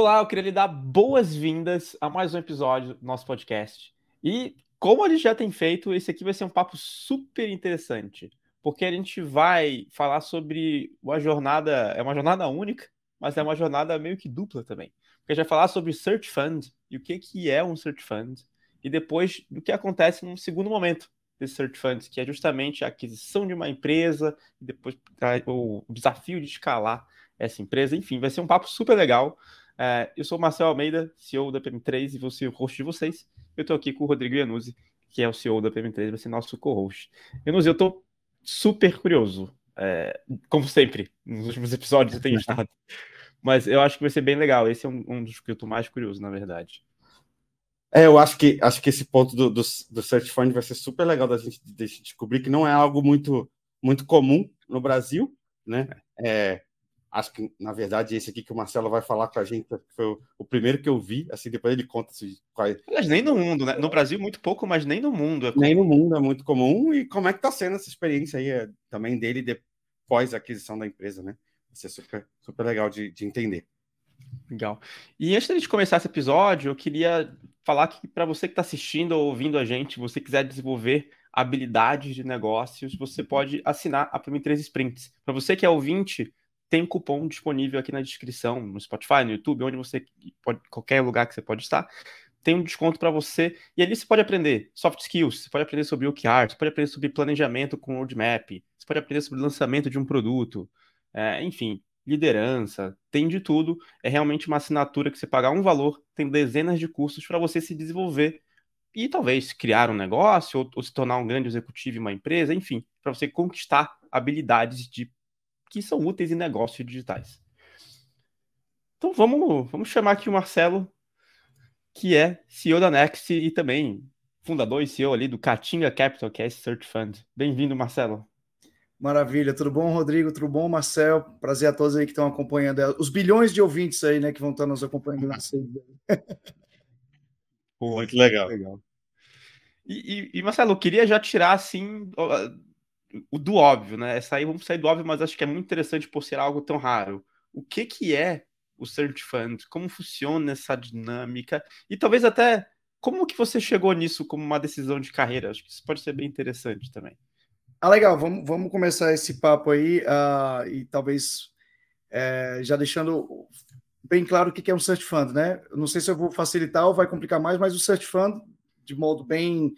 Olá, eu queria lhe dar boas-vindas a mais um episódio do nosso podcast. E como a gente já tem feito, esse aqui vai ser um papo super interessante, porque a gente vai falar sobre uma jornada, é uma jornada única, mas é uma jornada meio que dupla também. Porque a gente vai falar sobre Search Fund e o que, que é um Search Fund, e depois do que acontece num segundo momento desse Search Fund, que é justamente a aquisição de uma empresa, e depois o desafio de escalar essa empresa. Enfim, vai ser um papo super legal. É, eu sou o Marcel Almeida, CEO da PM3 e vou ser o host de vocês. Eu estou aqui com o Rodrigo Iannuzzi, que é o CEO da PM3, vai ser nosso co-host. Iannuzzi, eu estou super curioso, é, como sempre, nos últimos episódios eu tenho estado. Mas eu acho que vai ser bem legal. Esse é um, um dos que eu estou mais curioso, na verdade. É, eu acho que acho que esse ponto do, do, do Search Fund vai ser super legal da gente, de descobrir que não é algo muito, muito comum no Brasil, né? É, acho que, na verdade, esse aqui que o Marcelo vai falar com a gente foi o, o primeiro que eu vi, assim, depois ele conta se, qual... Mas nem no mundo, né? No Brasil, muito pouco, mas nem no mundo. É nem no mundo é muito comum. E como é que tá sendo essa experiência aí é, também dele depois da aquisição da empresa, né? Vai ser super, super legal de, de entender. Legal. E antes de começar esse episódio, eu queria falar que para você que está assistindo ou ouvindo a gente, você quiser desenvolver habilidades de negócios, você pode assinar a PM3 Sprints. Para você que é ouvinte, tem cupom disponível aqui na descrição, no Spotify, no YouTube, onde você pode, qualquer lugar que você pode estar, tem um desconto para você. E ali você pode aprender soft skills, você pode aprender sobre OKR, você pode aprender sobre planejamento com roadmap, você pode aprender sobre lançamento de um produto, é, enfim, liderança, tem de tudo. É realmente uma assinatura que você pagar um valor, tem dezenas de cursos para você se desenvolver e talvez criar um negócio ou, ou se tornar um grande executivo em uma empresa, enfim, para você conquistar habilidades de que são úteis em negócios digitais. Então vamos, vamos chamar aqui o Marcelo, que é CEO da Next e também fundador e CEO ali do Catinga Capital, que é esse Search Fund. Bem-vindo, Marcelo. Maravilha, tudo bom, Rodrigo? Tudo bom, Marcel? Prazer a todos aí que estão acompanhando, os bilhões de ouvintes aí, né, que vão estar nos acompanhando na Muito legal. legal. E, e, e, Marcelo, eu queria já tirar assim o do óbvio, né? Sair, vamos sair do óbvio, mas acho que é muito interessante por ser algo tão raro. O que que é o Search Fund? Como funciona essa dinâmica? E talvez até como que você chegou nisso como uma decisão de carreira? Acho que isso pode ser bem interessante também. Ah, legal. Vamos, vamos começar esse papo aí uh, e talvez é, já deixando bem claro o que é um Search Fund, né? não sei se eu vou facilitar ou vai complicar mais, mas o Search Fund, de modo bem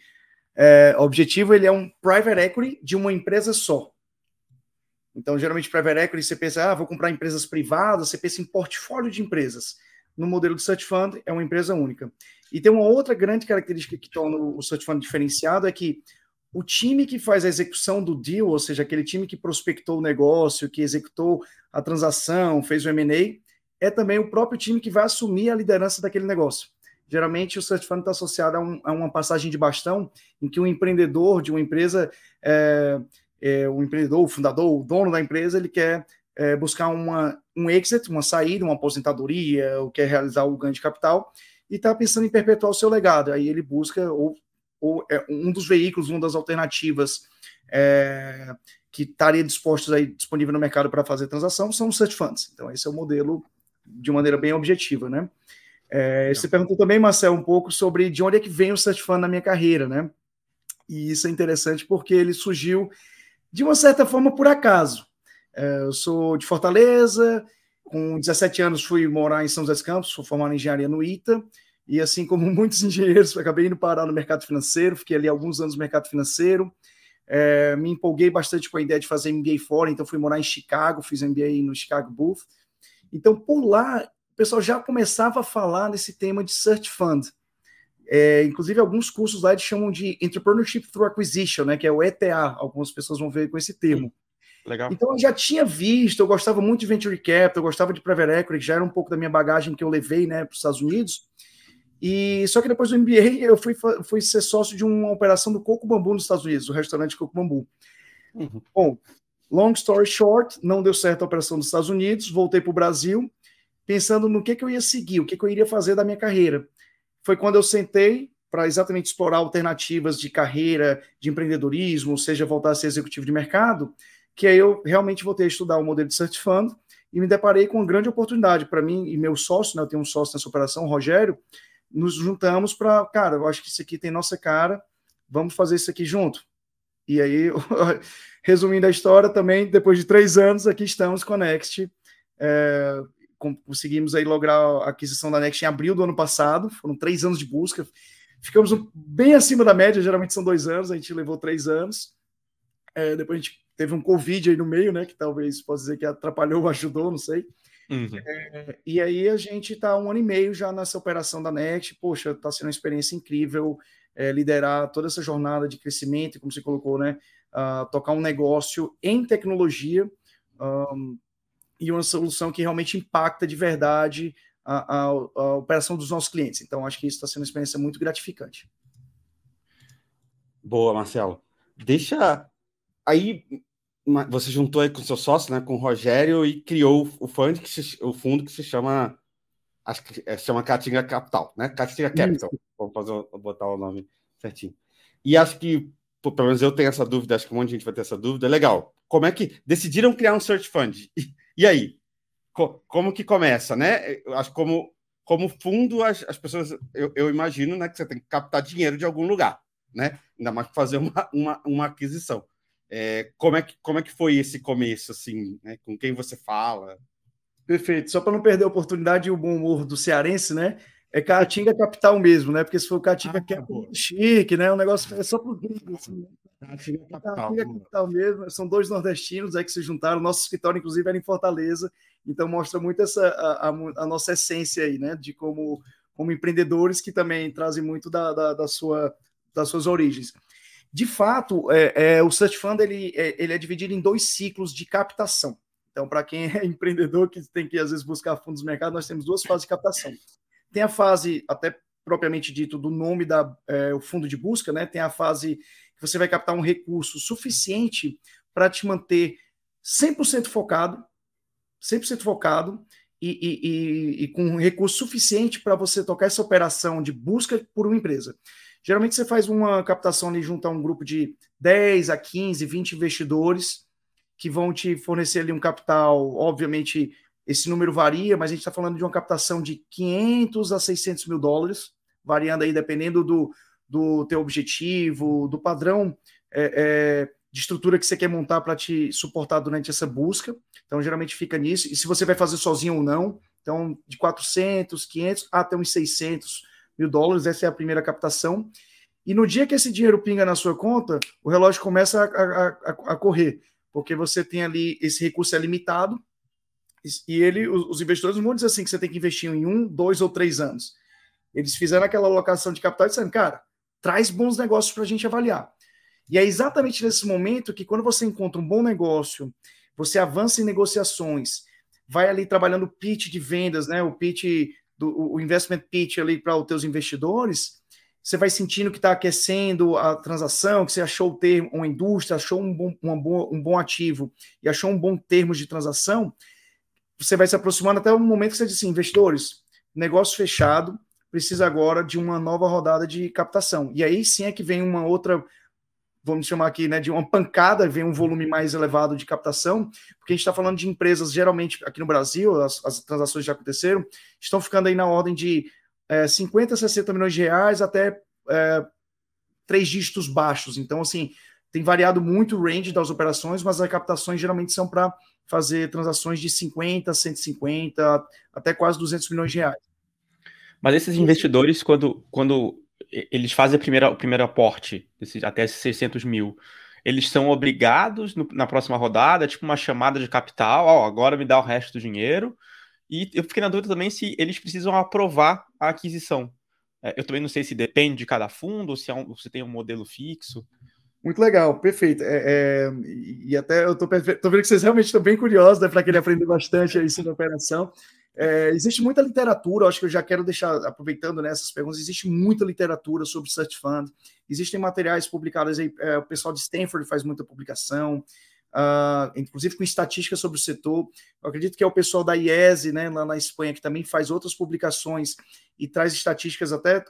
é, objetivo, ele é um private equity de uma empresa só. Então, geralmente, private equity, você pensa, ah, vou comprar empresas privadas, você pensa em portfólio de empresas. No modelo de Search Fund, é uma empresa única. E tem uma outra grande característica que torna o Search Fund diferenciado, é que o time que faz a execução do deal, ou seja, aquele time que prospectou o negócio, que executou a transação, fez o M&A, é também o próprio time que vai assumir a liderança daquele negócio. Geralmente o search fund está associado a, um, a, uma passagem de bastão em que o um empreendedor de uma empresa, é, é, o empreendedor, o fundador, o dono da empresa, ele quer é, buscar uma, um exit, uma saída, uma aposentadoria, ou quer realizar o ganho de capital, e está pensando em perpetuar o seu legado. Aí ele busca ou, ou é, um dos veículos, uma das alternativas é, que estaria dispostos aí disponível no mercado para fazer transação são os search funds. Então esse é o modelo de maneira bem objetiva, né? É, você perguntou também, Marcel, um pouco sobre de onde é que vem o Search Fund na minha carreira, né? E isso é interessante porque ele surgiu de uma certa forma por acaso. É, eu sou de Fortaleza, com 17 anos fui morar em São José dos Campos, fui formado em engenharia no ITA, e assim como muitos engenheiros, acabei indo parar no mercado financeiro, fiquei ali alguns anos no mercado financeiro, é, me empolguei bastante com a ideia de fazer MBA fora, então fui morar em Chicago, fiz MBA no Chicago Booth. Então, por lá, pessoal já começava a falar nesse tema de Search Fund. É, inclusive, alguns cursos lá eles chamam de Entrepreneurship Through Acquisition, né, que é o ETA. Algumas pessoas vão ver com esse termo. Legal. Então, eu já tinha visto, eu gostava muito de Venture Capital, eu gostava de Private Equity, já era um pouco da minha bagagem que eu levei né, para os Estados Unidos. E só que depois do MBA, eu fui, fui ser sócio de uma operação do Coco Bambu nos Estados Unidos, o restaurante Coco Bambu. Uhum. Bom, long story short, não deu certo a operação dos Estados Unidos, voltei para o Brasil pensando no que, que eu ia seguir, o que, que eu iria fazer da minha carreira. Foi quando eu sentei para exatamente explorar alternativas de carreira, de empreendedorismo, seja voltar a ser executivo de mercado, que aí eu realmente voltei a estudar o modelo de Search Fund e me deparei com uma grande oportunidade para mim e meu sócio, né, eu tenho um sócio nessa operação, o Rogério, nos juntamos para, cara, eu acho que isso aqui tem nossa cara, vamos fazer isso aqui junto. E aí, resumindo a história, também, depois de três anos, aqui estamos com a Next. É, conseguimos aí lograr a aquisição da Next em abril do ano passado, foram três anos de busca. Ficamos bem acima da média, geralmente são dois anos, a gente levou três anos. É, depois a gente teve um Covid aí no meio, né? Que talvez possa dizer que atrapalhou ou ajudou, não sei. Uhum. É, e aí a gente está um ano e meio já nessa operação da NET. Poxa, está sendo uma experiência incrível é, liderar toda essa jornada de crescimento, como você colocou, né? Uh, tocar um negócio em tecnologia um, e uma solução que realmente impacta de verdade a, a, a operação dos nossos clientes. Então, acho que isso está sendo uma experiência muito gratificante. Boa, Marcelo. Deixa aí você juntou aí com seu sócio, né, com o Rogério, e criou o fundo que se, o fundo que se chama, acho que é, chama Caatinga Capital, né? Caatinga Capital. Isso. Vamos fazer, botar o nome certinho. E acho que, pelo menos eu tenho essa dúvida, acho que um monte de gente vai ter essa dúvida. Legal. Como é que decidiram criar um search fund? E, e aí? Co, como que começa, né? Acho como como fundo as, as pessoas, eu, eu imagino, né, que você tem que captar dinheiro de algum lugar, né? Ainda mais fazer uma, uma, uma aquisição. É, como, é que, como é que foi esse começo, assim, né? Com quem você fala? Perfeito. Só para não perder a oportunidade e o bom humor do cearense, né? É Caatinga capital mesmo, né? Porque se for Caatinga ah, que é chique, né? O negócio é só para gringo, assim. Né? Caatinga capital. Caatinga capital mesmo. São dois nordestinos aí que se juntaram. Nosso escritório, inclusive, era em Fortaleza. Então mostra muito essa a, a, a nossa essência aí, né? De como, como empreendedores que também trazem muito da, da, da sua, das suas origens. De fato, é, é, o Search Fund ele é, ele é dividido em dois ciclos de captação. Então, para quem é empreendedor que tem que às vezes buscar fundos do mercado, nós temos duas fases de captação. Tem a fase, até propriamente dito, do nome da é, o fundo de busca, né? Tem a fase que você vai captar um recurso suficiente para te manter 100% focado, 100% focado e, e, e, e com um recurso suficiente para você tocar essa operação de busca por uma empresa. Geralmente você faz uma captação ali junto a um grupo de 10 a 15, 20 investidores que vão te fornecer ali um capital, obviamente esse número varia, mas a gente está falando de uma captação de 500 a 600 mil dólares, variando aí dependendo do, do teu objetivo, do padrão é, é, de estrutura que você quer montar para te suportar durante essa busca. Então, geralmente fica nisso. E se você vai fazer sozinho ou não, então de 400, 500 até uns 600 mil dólares, essa é a primeira captação. E no dia que esse dinheiro pinga na sua conta, o relógio começa a, a, a, a correr, porque você tem ali, esse recurso é limitado, e ele, os investidores não vão dizer assim que você tem que investir em um, dois ou três anos. Eles fizeram aquela alocação de capital e disseram, cara, traz bons negócios para a gente avaliar. E é exatamente nesse momento que, quando você encontra um bom negócio, você avança em negociações, vai ali trabalhando o pitch de vendas, né? O pitch do o investment pitch ali para os teus investidores, você vai sentindo que está aquecendo a transação, que você achou o termo, uma indústria, achou um bom, uma boa, um bom ativo e achou um bom termo de transação, você vai se aproximando até o momento que você diz assim, investidores, negócio fechado, precisa agora de uma nova rodada de captação. E aí sim é que vem uma outra vamos chamar aqui, né, de uma pancada, vem um volume mais elevado de captação, porque a gente está falando de empresas, geralmente aqui no Brasil, as, as, transações já aconteceram, estão ficando aí na ordem de é, 50, 60 milhões de reais até é, três dígitos baixos. Então, assim, tem variado muito o range das operações, mas as captações geralmente são para fazer transações de 50, 150, até quase 200 milhões de reais. Mas esses investidores, quando, quando eles fazem a primeira, o primeiro aporte, desse, até esses 600 mil. Eles são obrigados no, na próxima rodada, tipo uma chamada de capital, ó, agora me dá o resto do dinheiro. E eu fiquei na dúvida também se eles precisam aprovar a aquisição. É, eu também não sei se depende de cada fundo, ou se, é um, se tem um modelo fixo. Muito legal, perfeito. É, é, e até eu tô, vendo que vocês realmente estão bem curiosos, né, para querer aprender bastante aí sobre a operação. É, existe muita literatura, acho que eu já quero deixar, aproveitando nessas né, perguntas, existe muita literatura sobre Search Fund, existem materiais publicados aí, é, o pessoal de Stanford faz muita publicação, uh, inclusive com estatísticas sobre o setor. Eu acredito que é o pessoal da IESE, né, lá na Espanha, que também faz outras publicações e traz estatísticas até,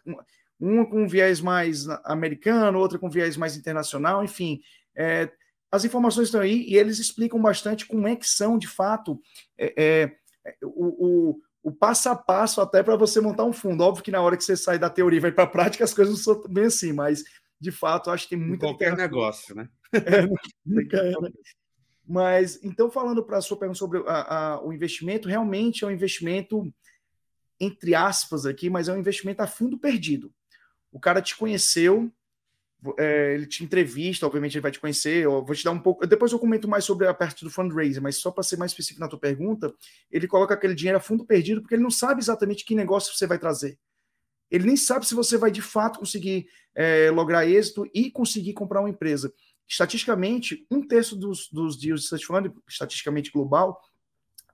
uma com viés mais americano, outra com viés mais internacional, enfim. É, as informações estão aí e eles explicam bastante como é que são, de fato, é, é, o, o, o, passo a passo até para você montar um fundo. Óbvio que na hora que você sai da teoria e vai para a prática, as coisas não são bem assim, mas de fato, acho que tem muita. Qualquer negócio, né? É, nunca é, né? Mas, então, falando para a sua pergunta sobre a, a, o investimento, realmente é um investimento, entre aspas, aqui, mas é um investimento a fundo perdido. O cara te conheceu, é, ele te entrevista, obviamente ele vai te conhecer, eu vou te dar um pouco. Depois eu comento mais sobre a parte do fundraiser, mas só para ser mais específico na tua pergunta, ele coloca aquele dinheiro a fundo perdido porque ele não sabe exatamente que negócio você vai trazer. Ele nem sabe se você vai de fato conseguir é, lograr êxito e conseguir comprar uma empresa. Estatisticamente, um terço dos, dos deals de search fund, estatisticamente global,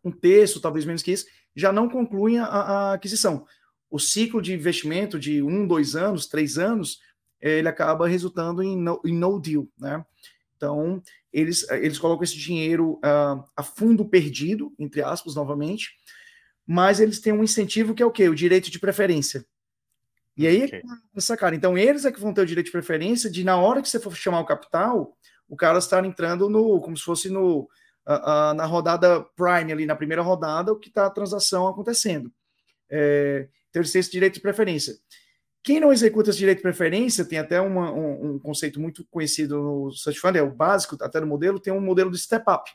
um terço, talvez menos que isso, já não concluem a, a aquisição. O ciclo de investimento de um, dois anos, três anos, ele acaba resultando em no, em no deal, né? Então, eles, eles colocam esse dinheiro uh, a fundo perdido, entre aspas, novamente, mas eles têm um incentivo que é o quê? O direito de preferência. E aí okay. essa cara. Então, eles é que vão ter o direito de preferência de, na hora que você for chamar o capital, o cara estar entrando no, como se fosse no, uh, uh, na rodada prime ali, na primeira rodada, o que está a transação acontecendo. É, têm esse direito de preferência. Quem não executa esse direito de preferência, tem até uma, um, um, conceito muito conhecido no Search Fund, é o básico, até no modelo, tem um modelo do step up.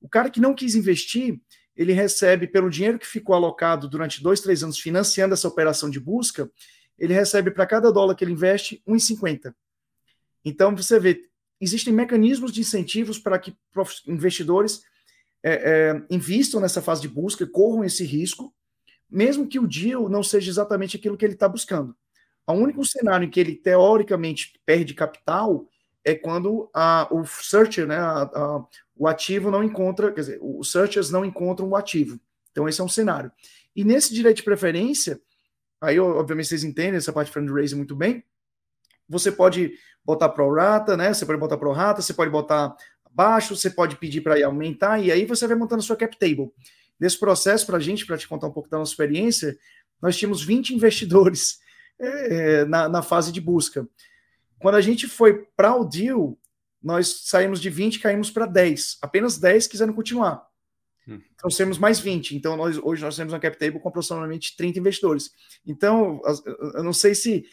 O cara que não quis investir, ele recebe, pelo dinheiro que ficou alocado durante dois, três anos financiando essa operação de busca, ele recebe para cada dólar que ele investe 1,50. Então, você vê, existem mecanismos de incentivos para que investidores é, é, invistam nessa fase de busca, corram esse risco, mesmo que o deal não seja exatamente aquilo que ele está buscando. O único cenário em que ele teoricamente perde capital é quando a, o searcher, né, a, a, o ativo não encontra, quer dizer, os searchers não encontram o ativo. Então, esse é um cenário. E nesse direito de preferência, aí, obviamente, vocês entendem essa parte de fundraising muito bem. Você pode botar pro rata, né? Você pode botar pro rata, você pode botar abaixo, você pode pedir para aumentar, e aí você vai montando a sua cap table. Nesse processo, para a gente, para te contar um pouco da nossa experiência, nós tínhamos 20 investidores é, na, na, fase de busca. Quando a gente foi para o deal, nós saímos de 20 e caímos para 10. Apenas 10 quiseram continuar. Hum. Trouxemos mais 20. Então, nós, hoje nós temos uma cap table com aproximadamente 30 investidores. Então, eu não sei se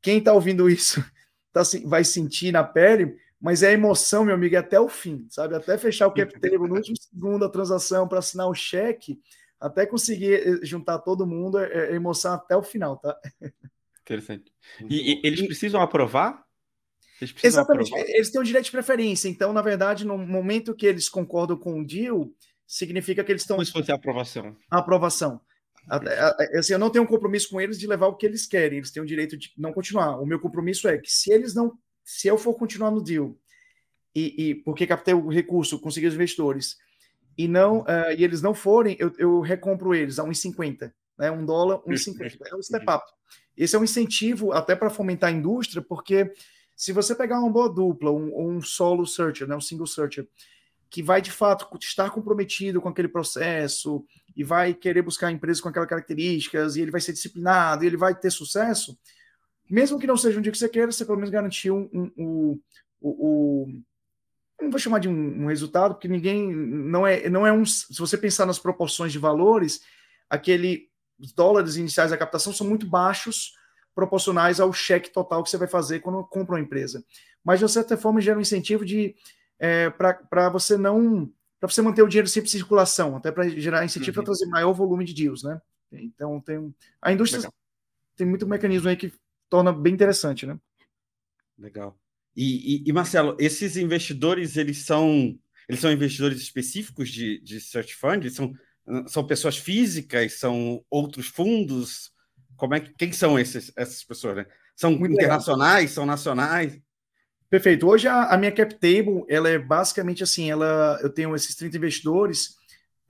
quem está ouvindo isso tá, vai sentir na pele, mas é a emoção, meu amigo, é até o fim, sabe? Até fechar o cap table no último segundo da transação para assinar o cheque, até conseguir eh, juntar todo mundo, é, é emoção até o final, tá? Interessante. E, e eles precisam aprovar? Eles precisam Exatamente. Aprovar? Eles têm o direito de preferência. Então, na verdade, no momento que eles concordam com o deal, significa que eles estão. Como se fosse a aprovação. A aprovação. Assim, eu não tenho um compromisso com eles de levar o que eles querem. Eles têm o direito de não continuar. O meu compromisso é que se eles não, se eu for continuar no deal e, e porque captei o recurso, consegui os investidores e não uh, e eles não forem, eu, eu recompro eles a 1,50, né? Um dólar, 1,50. É um step up. Esse é um incentivo até para fomentar a indústria, porque se você pegar uma boa dupla, um, um solo searcher, né, um single searcher, que vai de fato estar comprometido com aquele processo e vai querer buscar empresas com aquelas características, e ele vai ser disciplinado, e ele vai ter sucesso, mesmo que não seja um dia que você queira, você pelo menos garantiu um, um, um, um não vou chamar de um, um, resultado, porque ninguém não é, não é um. Se você pensar nas proporções de valores, aquele dólares iniciais da captação são muito baixos proporcionais ao cheque total que você vai fazer quando compra uma empresa. Mas, de certa forma, gera um incentivo de é, para você não. para você manter o dinheiro sempre em circulação, até para gerar incentivo uhum. para trazer maior volume de deals, né? Então, tem. A indústria Legal. tem muito mecanismo aí que torna bem interessante, né? Legal. E, e, e, Marcelo, esses investidores, eles são eles são investidores específicos de, de search fund? São são pessoas físicas? São outros fundos? Como é que, quem são esses, essas pessoas? Né? São Muito internacionais? Legal. São nacionais? Perfeito. Hoje a, a, minha cap table ela é basicamente assim, ela eu tenho esses 30 investidores,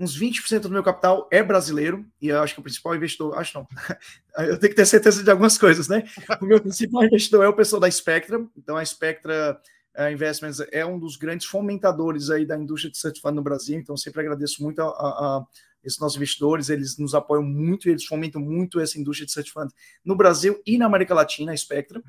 uns 20% do meu capital é brasileiro, e eu acho que o principal investidor, acho não. eu tenho que ter certeza de algumas coisas, né? O meu principal investidor é o pessoal da Spectra, então a Spectra uh, Investments é um dos grandes fomentadores aí da indústria de certificado no Brasil, então sempre agradeço muito a, a, a esses nossos investidores, eles nos apoiam muito, eles fomentam muito essa indústria de certificado no Brasil e na América Latina, a Spectra.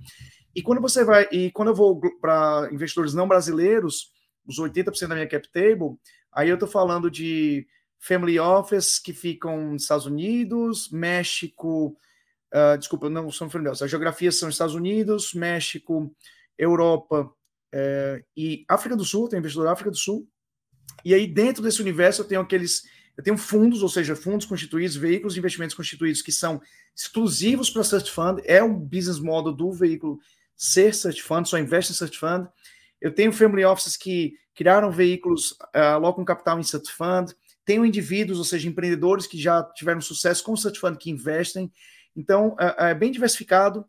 E quando você vai, e quando eu vou para investidores não brasileiros, os 80% da minha cap table, aí eu estou falando de family office que ficam nos Estados Unidos, México, uh, desculpa, não são family office, as geografias são Estados Unidos, México, Europa uh, e África do Sul, tem investidor África do Sul, e aí dentro desse universo eu tenho aqueles, eu tenho fundos, ou seja, fundos constituídos, veículos de investimentos constituídos que são exclusivos para Search Fund, é o business model do veículo ser Search Fund, só investe em Search Fund. Eu tenho family offices que criaram veículos, uh, alocam capital em Search Fund, tenho indivíduos, ou seja, empreendedores que já tiveram sucesso com o Search que investem. Então, é, é bem diversificado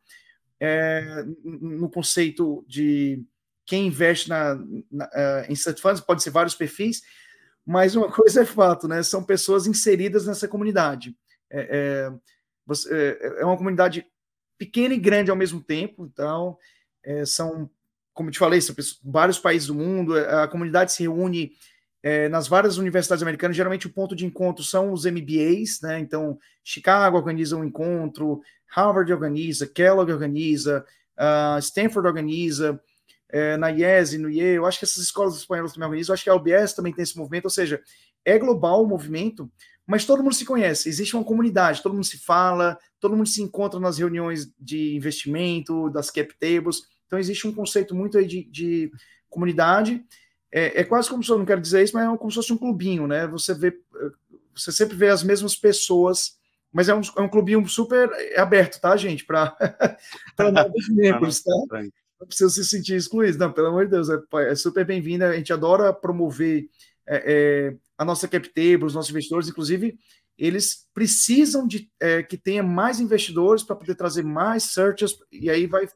é, no conceito de quem investe na, na, uh, em Search pode ser vários perfis, mas uma coisa é fato, né? São pessoas inseridas nessa comunidade. É, é, é, é uma comunidade pequena e grande ao mesmo tempo, então é, são, como te falei, são vários países do mundo, a comunidade se reúne é, nas várias universidades americanas, geralmente o ponto de encontro são os MBAs, né? Então, Chicago organiza um encontro, Harvard organiza, Kellogg organiza, uh, Stanford organiza, é, na IES, no IE, eu acho que essas escolas espanholas também organizam, eu acho que a UBS também tem esse movimento, ou seja, é global o movimento, mas todo mundo se conhece, existe uma comunidade, todo mundo se fala, todo mundo se encontra nas reuniões de investimento, das cap tables, então existe um conceito muito aí de, de comunidade, é, é, quase como se eu não quero dizer isso, mas é como se fosse um clubinho, né? Você vê, você sempre vê as mesmas pessoas, mas é um, é um clubinho super aberto, tá, gente? Para novos membros, tá? Não precisa se sentir excluído, não, pelo amor de Deus, é, é super bem-vinda. A gente adora promover é, é, a nossa cap table, os nossos investidores, inclusive, eles precisam de é, que tenha mais investidores para poder trazer mais searches, e aí vai.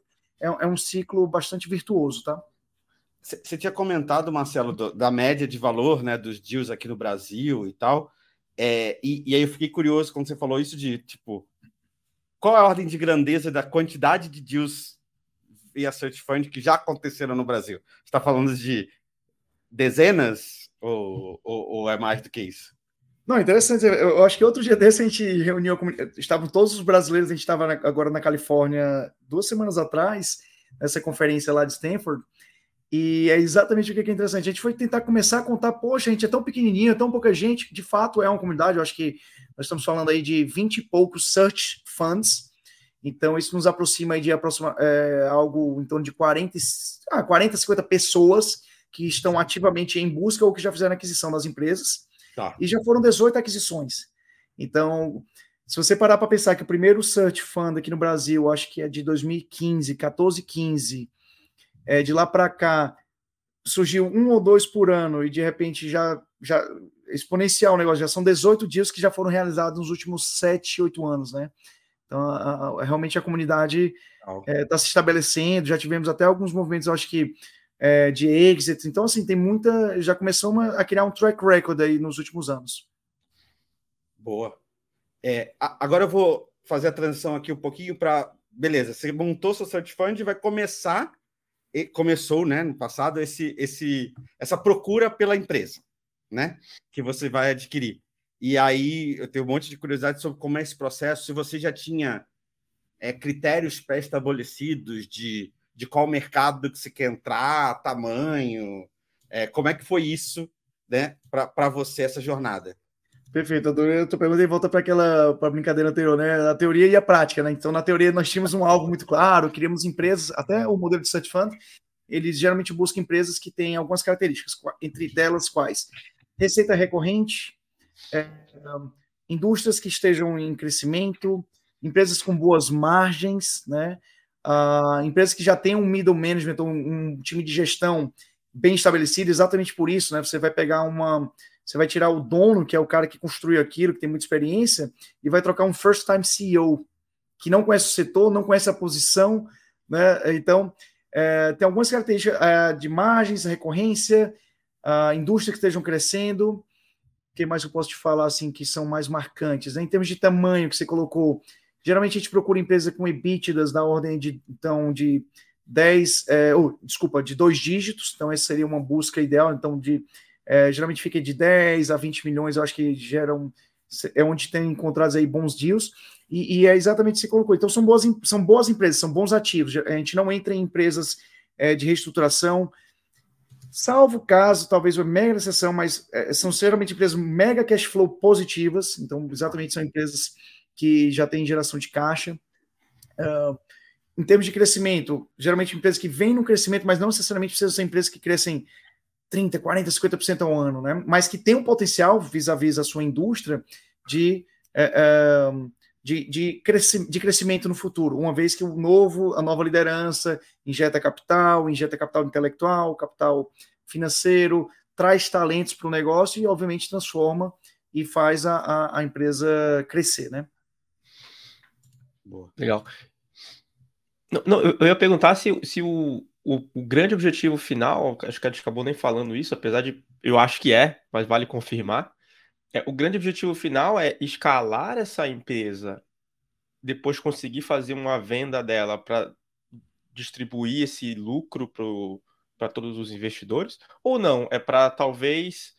É, é um ciclo bastante virtuoso, tá? Você tinha comentado, Marcelo, do, da média de valor né, dos deals aqui no Brasil e tal. É, e, e, aí eu fiquei curioso quando você falou isso de tipo qual é a ordem de grandeza da quantidade de deals via Search Fund que já aconteceram no Brasil? Está falando de dezenas ou, ou, ou, é mais do que isso? Não, interessante. Eu acho que outro dia desse a gente reuniu, estavam todos os brasileiros, a gente estava agora na Califórnia duas semanas atrás, nessa conferência lá de Stanford, e é exatamente o que é interessante. A gente foi tentar começar a contar, poxa, a gente é tão pequenininho, é tão pouca gente. De fato, é uma comunidade. Eu acho que nós estamos falando aí de 20 e poucos search funds. Então, isso nos aproxima aí de aproxima, é, algo em torno de 40, ah, 40, 50 pessoas que estão ativamente em busca ou que já fizeram aquisição das empresas. Tá. E já foram 18 aquisições. Então, se você parar para pensar que o primeiro search fund aqui no Brasil, acho que é de 2015, 14, 15 é, de lá para cá surgiu um ou dois por ano e de repente já, já exponencial o negócio, já são 18 dias que já foram realizados nos últimos 7, 8 anos, né? Então, a, a, realmente a comunidade está é, tá se estabelecendo, já tivemos até alguns movimentos, eu acho que é, de exit, então assim, tem muita, já começou a criar um track record aí nos últimos anos. Boa. É, agora eu vou fazer a transição aqui um pouquinho para, beleza, você montou seu search fund e vai começar começou, né, no passado, esse, esse, essa procura pela empresa, né, que você vai adquirir. E aí eu tenho um monte de curiosidade sobre como é esse processo, se você já tinha é, critérios pré-estabelecidos de, de qual mercado que você quer entrar, tamanho, é, como é que foi isso, né, para você essa jornada? Perfeito, adorei a tua pergunta e volta para aquela pra brincadeira anterior, né? A teoria e a prática, né? Então, na teoria, nós tínhamos um alvo muito claro, queríamos empresas, até o modelo de search fund, eles geralmente buscam empresas que têm algumas características, entre delas quais? Receita recorrente, é, indústrias que estejam em crescimento, empresas com boas margens, né? Uh, empresas que já têm um middle management, um, um time de gestão bem estabelecido, exatamente por isso, né? Você vai pegar uma você vai tirar o dono, que é o cara que construiu aquilo, que tem muita experiência, e vai trocar um first time CEO, que não conhece o setor, não conhece a posição, né? Então, é, tem algumas características é, de margens, recorrência, a indústria que estejam crescendo. O que mais eu posso te falar assim que são mais marcantes? Né? Em termos de tamanho que você colocou, geralmente a gente procura empresa com EBITDAs da ordem de então de 10, é, oh, desculpa, de dois dígitos, então essa seria uma busca ideal, então de é, geralmente fica de 10 a 20 milhões, eu acho que geram, é onde tem encontrados aí bons deals, e, e é exatamente o que você colocou. Então, são boas, são boas empresas, são bons ativos. A gente não entra em empresas é, de reestruturação. salvo caso, talvez uma mega exceção, mas é, são geralmente empresas mega cash flow positivas, então exatamente são empresas que já têm geração de caixa. Uh, em termos de crescimento, geralmente empresas que vêm no crescimento, mas não necessariamente precisam ser empresas que crescem 30, 40, 50% ao ano, né? mas que têm um potencial vis-à-vis -vis a sua indústria de, é, é, de, de, cresci de crescimento no futuro, uma vez que o novo, a nova liderança injeta capital, injeta capital intelectual, capital financeiro, traz talentos para o negócio e, obviamente, transforma e faz a, a, a empresa crescer, né? Boa. Legal. Não, não, eu ia perguntar se, se o, o, o, grande objetivo final, acho que a gente acabou nem falando isso, apesar de eu acho que é, mas vale confirmar. É, o grande objetivo final é escalar essa empresa, depois conseguir fazer uma venda dela para distribuir esse lucro para todos os investidores, ou não? É para talvez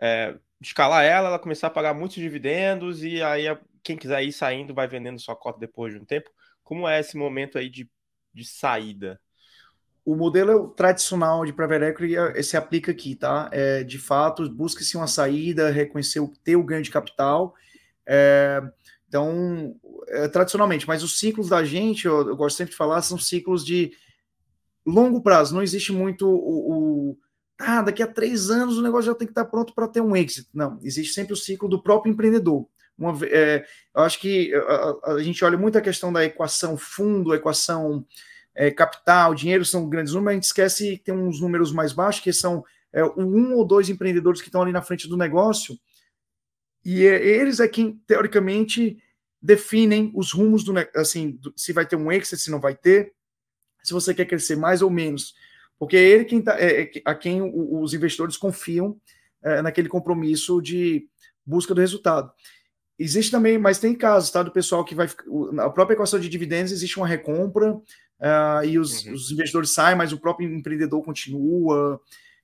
é, escalar ela, ela começar a pagar muitos dividendos e aí quem quiser ir saindo vai vendendo sua cota depois de um tempo. Como é esse momento aí de, de saída? O modelo tradicional de private equity é, se aplica aqui, tá? É, de fato, busca-se uma saída, reconhecer o ter o ganho de capital. É, então, é, tradicionalmente, mas os ciclos da gente, eu, eu, gosto sempre de falar, são ciclos de longo prazo. Não existe muito o, o ah, daqui a três anos o negócio já tem que estar pronto para ter um exit. Não, existe sempre o ciclo do próprio empreendedor. Uma, é, eu acho que a, a, gente olha muito a questão da equação fundo, equação é, capital, dinheiro são grandes números, a gente esquece que tem uns números mais baixos, que são é, um ou dois empreendedores que estão ali na frente do negócio, e é, eles é quem, teoricamente, definem os rumos do assim, se vai ter um exit, se não vai ter, se você quer crescer mais ou menos. Porque é ele quem tá, é, é a quem os investidores confiam é, naquele compromisso de busca do resultado. Existe também, mas tem casos, tá? Do pessoal que vai. Na própria equação de dividendos existe uma recompra uh, e os, uhum. os, investidores saem, mas o próprio empreendedor continua.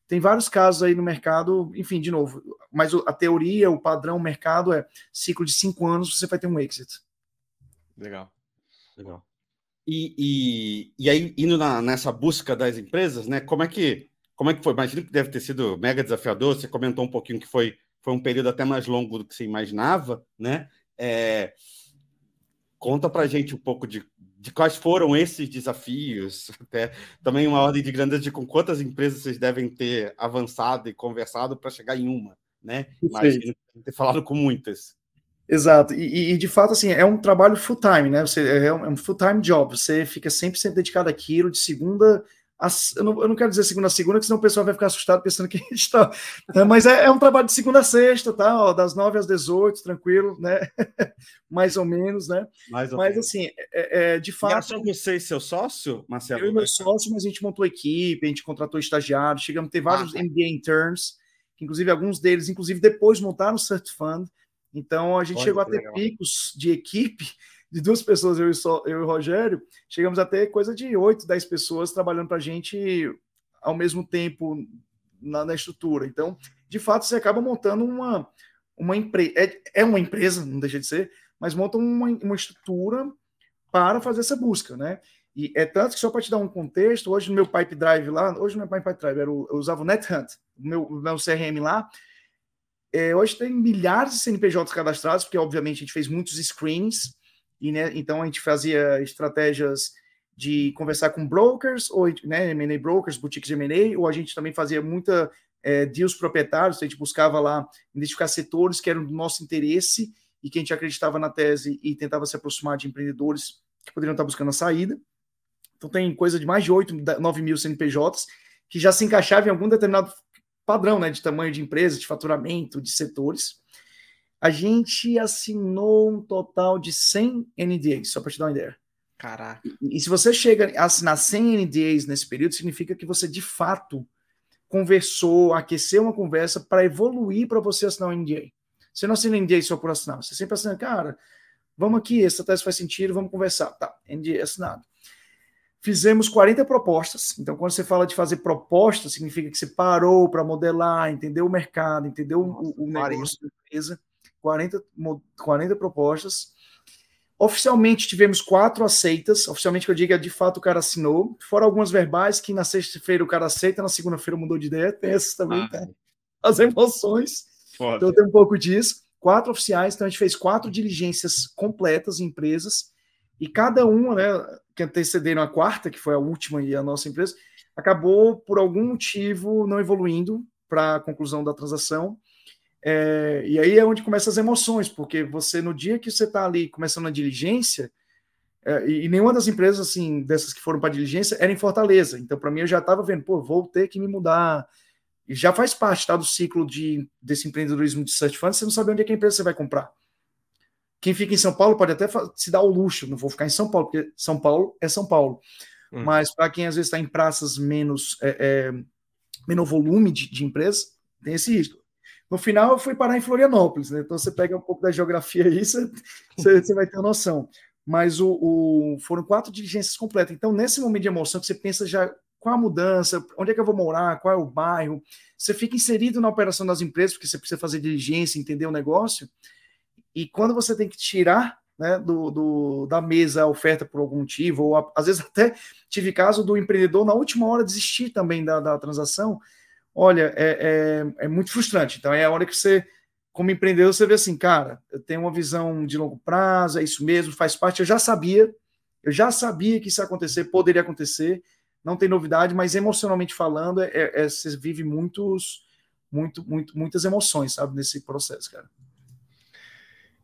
Tem vários casos aí no mercado, enfim, de novo, mas a teoria, o padrão, o mercado é ciclo de cinco anos, você vai ter um exit. Legal. Legal. E, e, e aí, indo na, nessa busca das empresas, né? Como é que como é que foi? Imagino que deve ter sido mega desafiador. Você comentou um pouquinho que foi foi um período até mais longo do que você imaginava, né? É, conta para gente um pouco de, de quais foram esses desafios, até também uma ordem de grandeza de com quantas empresas vocês devem ter avançado e conversado para chegar em uma, né? Imagino ter falado com muitas. Exato, e, e, de fato, assim, é um trabalho full time, né? Você, é um, é um full time job, você fica sempre, sempre dedicado àquilo, de segunda eu não, eu não, quero dizer segunda a segunda, que senão o pessoal vai ficar assustado pensando que a gente está. Né? Mas é, é, um trabalho de segunda a sexta, tá? Ó, das nove às dezoito, tranquilo, né? Mais ou menos, né? Mais ou mas menos. assim, é, é, de fato. só você e seu sócio, Marcelo? Eu e meu sócio, mas a gente montou equipe, a gente contratou estagiários, chegamos a ter vários ah, MBA interns, que inclusive alguns deles, inclusive depois montaram o Cert Fund. Então a gente Olha, chegou a ter legal. picos de equipe de duas pessoas, eu e, só, eu e o Rogério, chegamos a ter coisa de 8, 10 pessoas trabalhando para a gente ao mesmo tempo na, na, estrutura. Então, de fato, você acaba montando uma, uma empresa. É, é uma empresa, não deixa de ser, mas monta uma, uma estrutura para fazer essa busca, né? E é tanto que, só para te dar um contexto, hoje no meu Pipe Drive lá, hoje no meu Pipe Drive, eu usava o NetHunt, meu, meu CRM lá, é, hoje tem milhares de CNPJs cadastrados, porque obviamente a gente fez muitos screens, e né, então a gente fazia estratégias de conversar com brokers, ou né, M&A brokers, boutiques de M&A, ou a gente também fazia muita é, deals proprietários, a gente buscava lá identificar setores que eram do nosso interesse e que a gente acreditava na tese e tentava se aproximar de empreendedores que poderiam estar buscando a saída. Então tem coisa de mais de 8, 9 mil CNPJs que já se encaixavam em algum determinado padrão né, de tamanho de empresa, de faturamento, de setores a gente assinou um total de 100 NDAs, só para te dar uma ideia. Caraca. E, e, se você chega a assinar 100 NDAs nesse período, significa que você de fato conversou, aqueceu uma conversa para evoluir para você assinar um NDA. Você não assina NDA só por assinar, você sempre assina, cara, vamos aqui, essa tese faz sentido, vamos conversar. Tá, NDA assinado. Fizemos 40 propostas. Então, quando você fala de fazer propostas, significa que você parou para modelar, entendeu o mercado, entendeu Nossa, o, o negócio da empresa 40, 40 propostas. Oficialmente tivemos quatro aceitas. Oficialmente que eu digo é de fato o cara assinou. Fora algumas verbais que na sexta-feira o cara aceita, na segunda-feira mudou de ideia. Tem essas também, ah. tá? As emoções. Foda. Então tem um pouco disso. Quatro oficiais, então a gente fez quatro diligências completas em empresas. E cada uma, né, que antecederam a quarta, que foi a última e a nossa empresa, acabou por algum motivo não evoluindo para a conclusão da transação. É, e aí é onde começam as emoções, porque você, no dia que você está ali começando a diligência, é, e, nenhuma das empresas, assim, dessas que foram para diligência, era em Fortaleza. Então, para mim, eu já estava vendo, pô, vou ter que me mudar. E já faz parte tá, do ciclo de, desse empreendedorismo de search fund, você não sabe onde é que a empresa você vai comprar. Quem fica em São Paulo pode até se dar o luxo, não vou ficar em São Paulo, porque São Paulo é São Paulo. Hum. Mas para quem às vezes está em praças menos, é, é, menos volume de, de empresas, tem esse risco. No final, eu fui parar em Florianópolis, né? Então você pega um pouco da geografia aí, você, você vai ter noção. Mas o, o, foram quatro diligências completas. Então, nesse momento de emoção, que você pensa já qual a mudança, onde é que eu vou morar, qual é o bairro, você fica inserido na operação das empresas, porque você precisa fazer diligência, entender o negócio. E quando você tem que tirar né, do, do, da mesa a oferta por algum motivo, ou às vezes até tive caso do empreendedor na última hora desistir também da, da transação, olha, é, é, é, muito frustrante. Então é a hora que você, como empreendedor, você vê assim, cara, eu tenho uma visão de longo prazo, é isso mesmo, faz parte. Eu já sabia, eu já sabia que isso ia acontecer, poderia acontecer, não tem novidade, mas emocionalmente falando, é, é você vive muitos, muito, muito, muitas emoções, sabe, nesse processo, cara.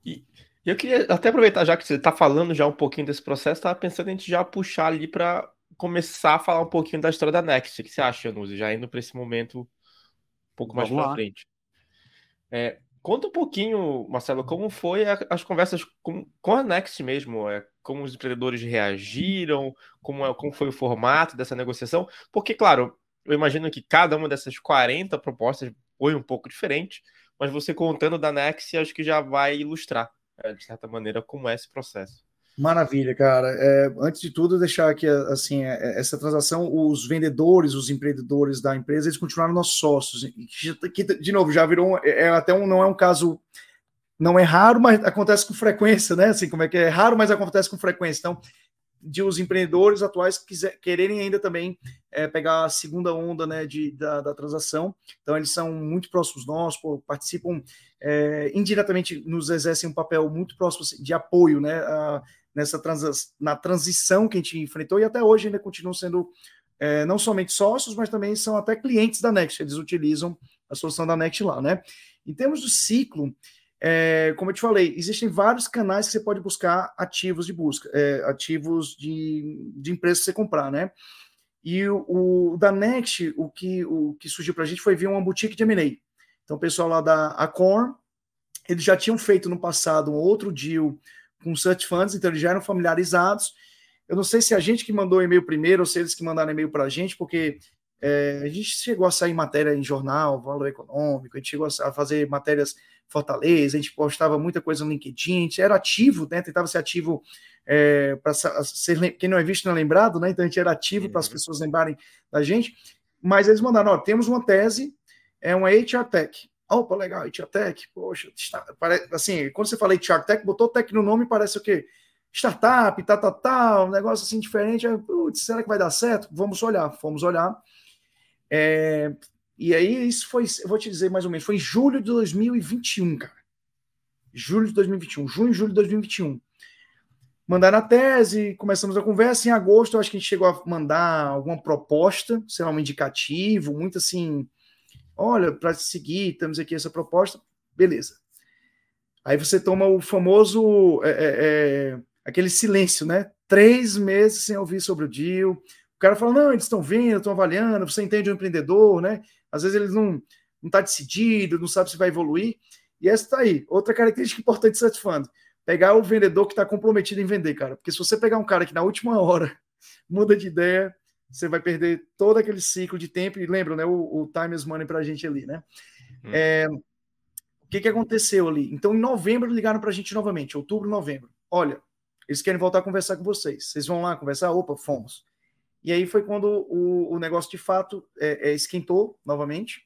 E eu queria até aproveitar, já que você está falando já um pouquinho desse processo, estava pensando em a gente já puxar ali para começar a falar um pouquinho da história da Next. O que você acha, Nuzi? Já indo para esse momento um pouco mais para frente. É, conta um pouquinho, Marcelo, como foi a, as conversas com, com, a Next mesmo, é, como os empreendedores reagiram, como, é, como foi o formato dessa negociação, porque, claro, eu imagino que cada uma dessas 40 propostas foi um pouco diferente, mas você contando da Next, acho que já vai ilustrar, é, de certa maneira, como é esse processo. Maravilha, cara. É, antes de tudo, deixar aqui assim, é, é, essa transação, os vendedores, os empreendedores da empresa, eles continuaram nossos sócios. Que, de novo, já virou é, até um, não é um caso, não é raro, mas acontece com frequência, né? Assim, como é que é raro, mas acontece com frequência. Então, de os empreendedores atuais quiser, quererem ainda também é, pegar a segunda onda né, de, da, da, transação. Então, eles são muito próximos nós, participam é, indiretamente, nos exercem um papel muito próximo assim, de apoio né, a, nessa trans, na transição que a gente enfrentou e até hoje ainda continuam sendo é, não somente sócios, mas também são até clientes da Next. Eles utilizam a solução da Next lá, né? Em termos do ciclo, é, como eu te falei, existem vários canais que você pode buscar ativos de busca, é, ativos de, de empresas que você comprar, né? E o, o da Next, o que, o que surgiu para a gente foi via uma boutique de M&A. Então, o pessoal lá da Acorn, eles já tinham feito no passado um outro deal com search funds, então eles já eram familiarizados. Eu não sei se a gente que mandou e-mail primeiro ou se eles que mandaram e-mail para a gente, porque é, a gente chegou a sair matéria em jornal, valor econômico, a gente chegou a fazer matérias Fortaleza, a gente postava muita coisa no LinkedIn, a gente era ativo, né? Tentava ser ativo é, para ser quem não é visto não é lembrado, né? Então a gente era ativo uhum. para as pessoas lembrarem da gente. Mas eles mandaram: ó, temos uma tese, é uma HR Tech. Opa, legal, Tech, poxa, está, parece, assim, quando você fala Tech, botou tech no nome, parece o quê? Startup, tal, tal, tal, um negócio assim diferente. Putz, será que vai dar certo? Vamos olhar, fomos olhar. É, e aí, isso foi, eu vou te dizer mais ou menos, foi em julho de 2021, cara. Julho de 2021, junho, julho de 2021. Mandaram a tese, começamos a conversa. Em agosto, eu acho que a gente chegou a mandar alguma proposta, sei lá, um indicativo, muito assim, olha, para seguir, temos aqui essa proposta, beleza. Aí você toma o famoso, é, é, é, aquele silêncio, né? Três meses sem ouvir sobre o deal. O cara fala, não, eles estão vendo, estão avaliando, você entende o empreendedor, né? Às vezes eles não não está decidido, não sabe se vai evoluir. E essa está aí. Outra característica importante de Set Fund. Pegar o vendedor que está comprometido em vender, cara. Porque se você pegar um cara que na última hora muda de ideia, você vai perder todo aquele ciclo de tempo. E lembra, né? O, o time is money para a gente ali, né? Hum. É, o que, que aconteceu ali? Então, em novembro, ligaram para a gente novamente, outubro, novembro. Olha, eles querem voltar a conversar com vocês. Vocês vão lá conversar? Opa, fomos. E aí foi quando o, o negócio de fato é, é, esquentou novamente.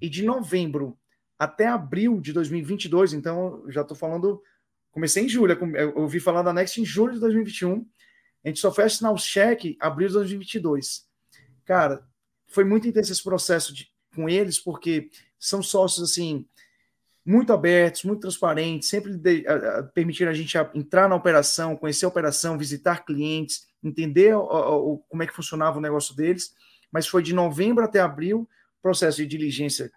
E de novembro até abril de 2022, então já estou falando Comecei em julho, eu ouvi falar da Next em julho de 2021. A gente só foi assinar o cheque abril de 2022. Cara, foi muito intenso esse processo de, com eles, porque são sócios, assim, muito abertos, muito transparentes, sempre de, a, a, permitindo a gente a, entrar na operação, conhecer a operação, visitar clientes, entender o, como é que funcionava o negócio deles. Mas foi de novembro até abril, processo de diligência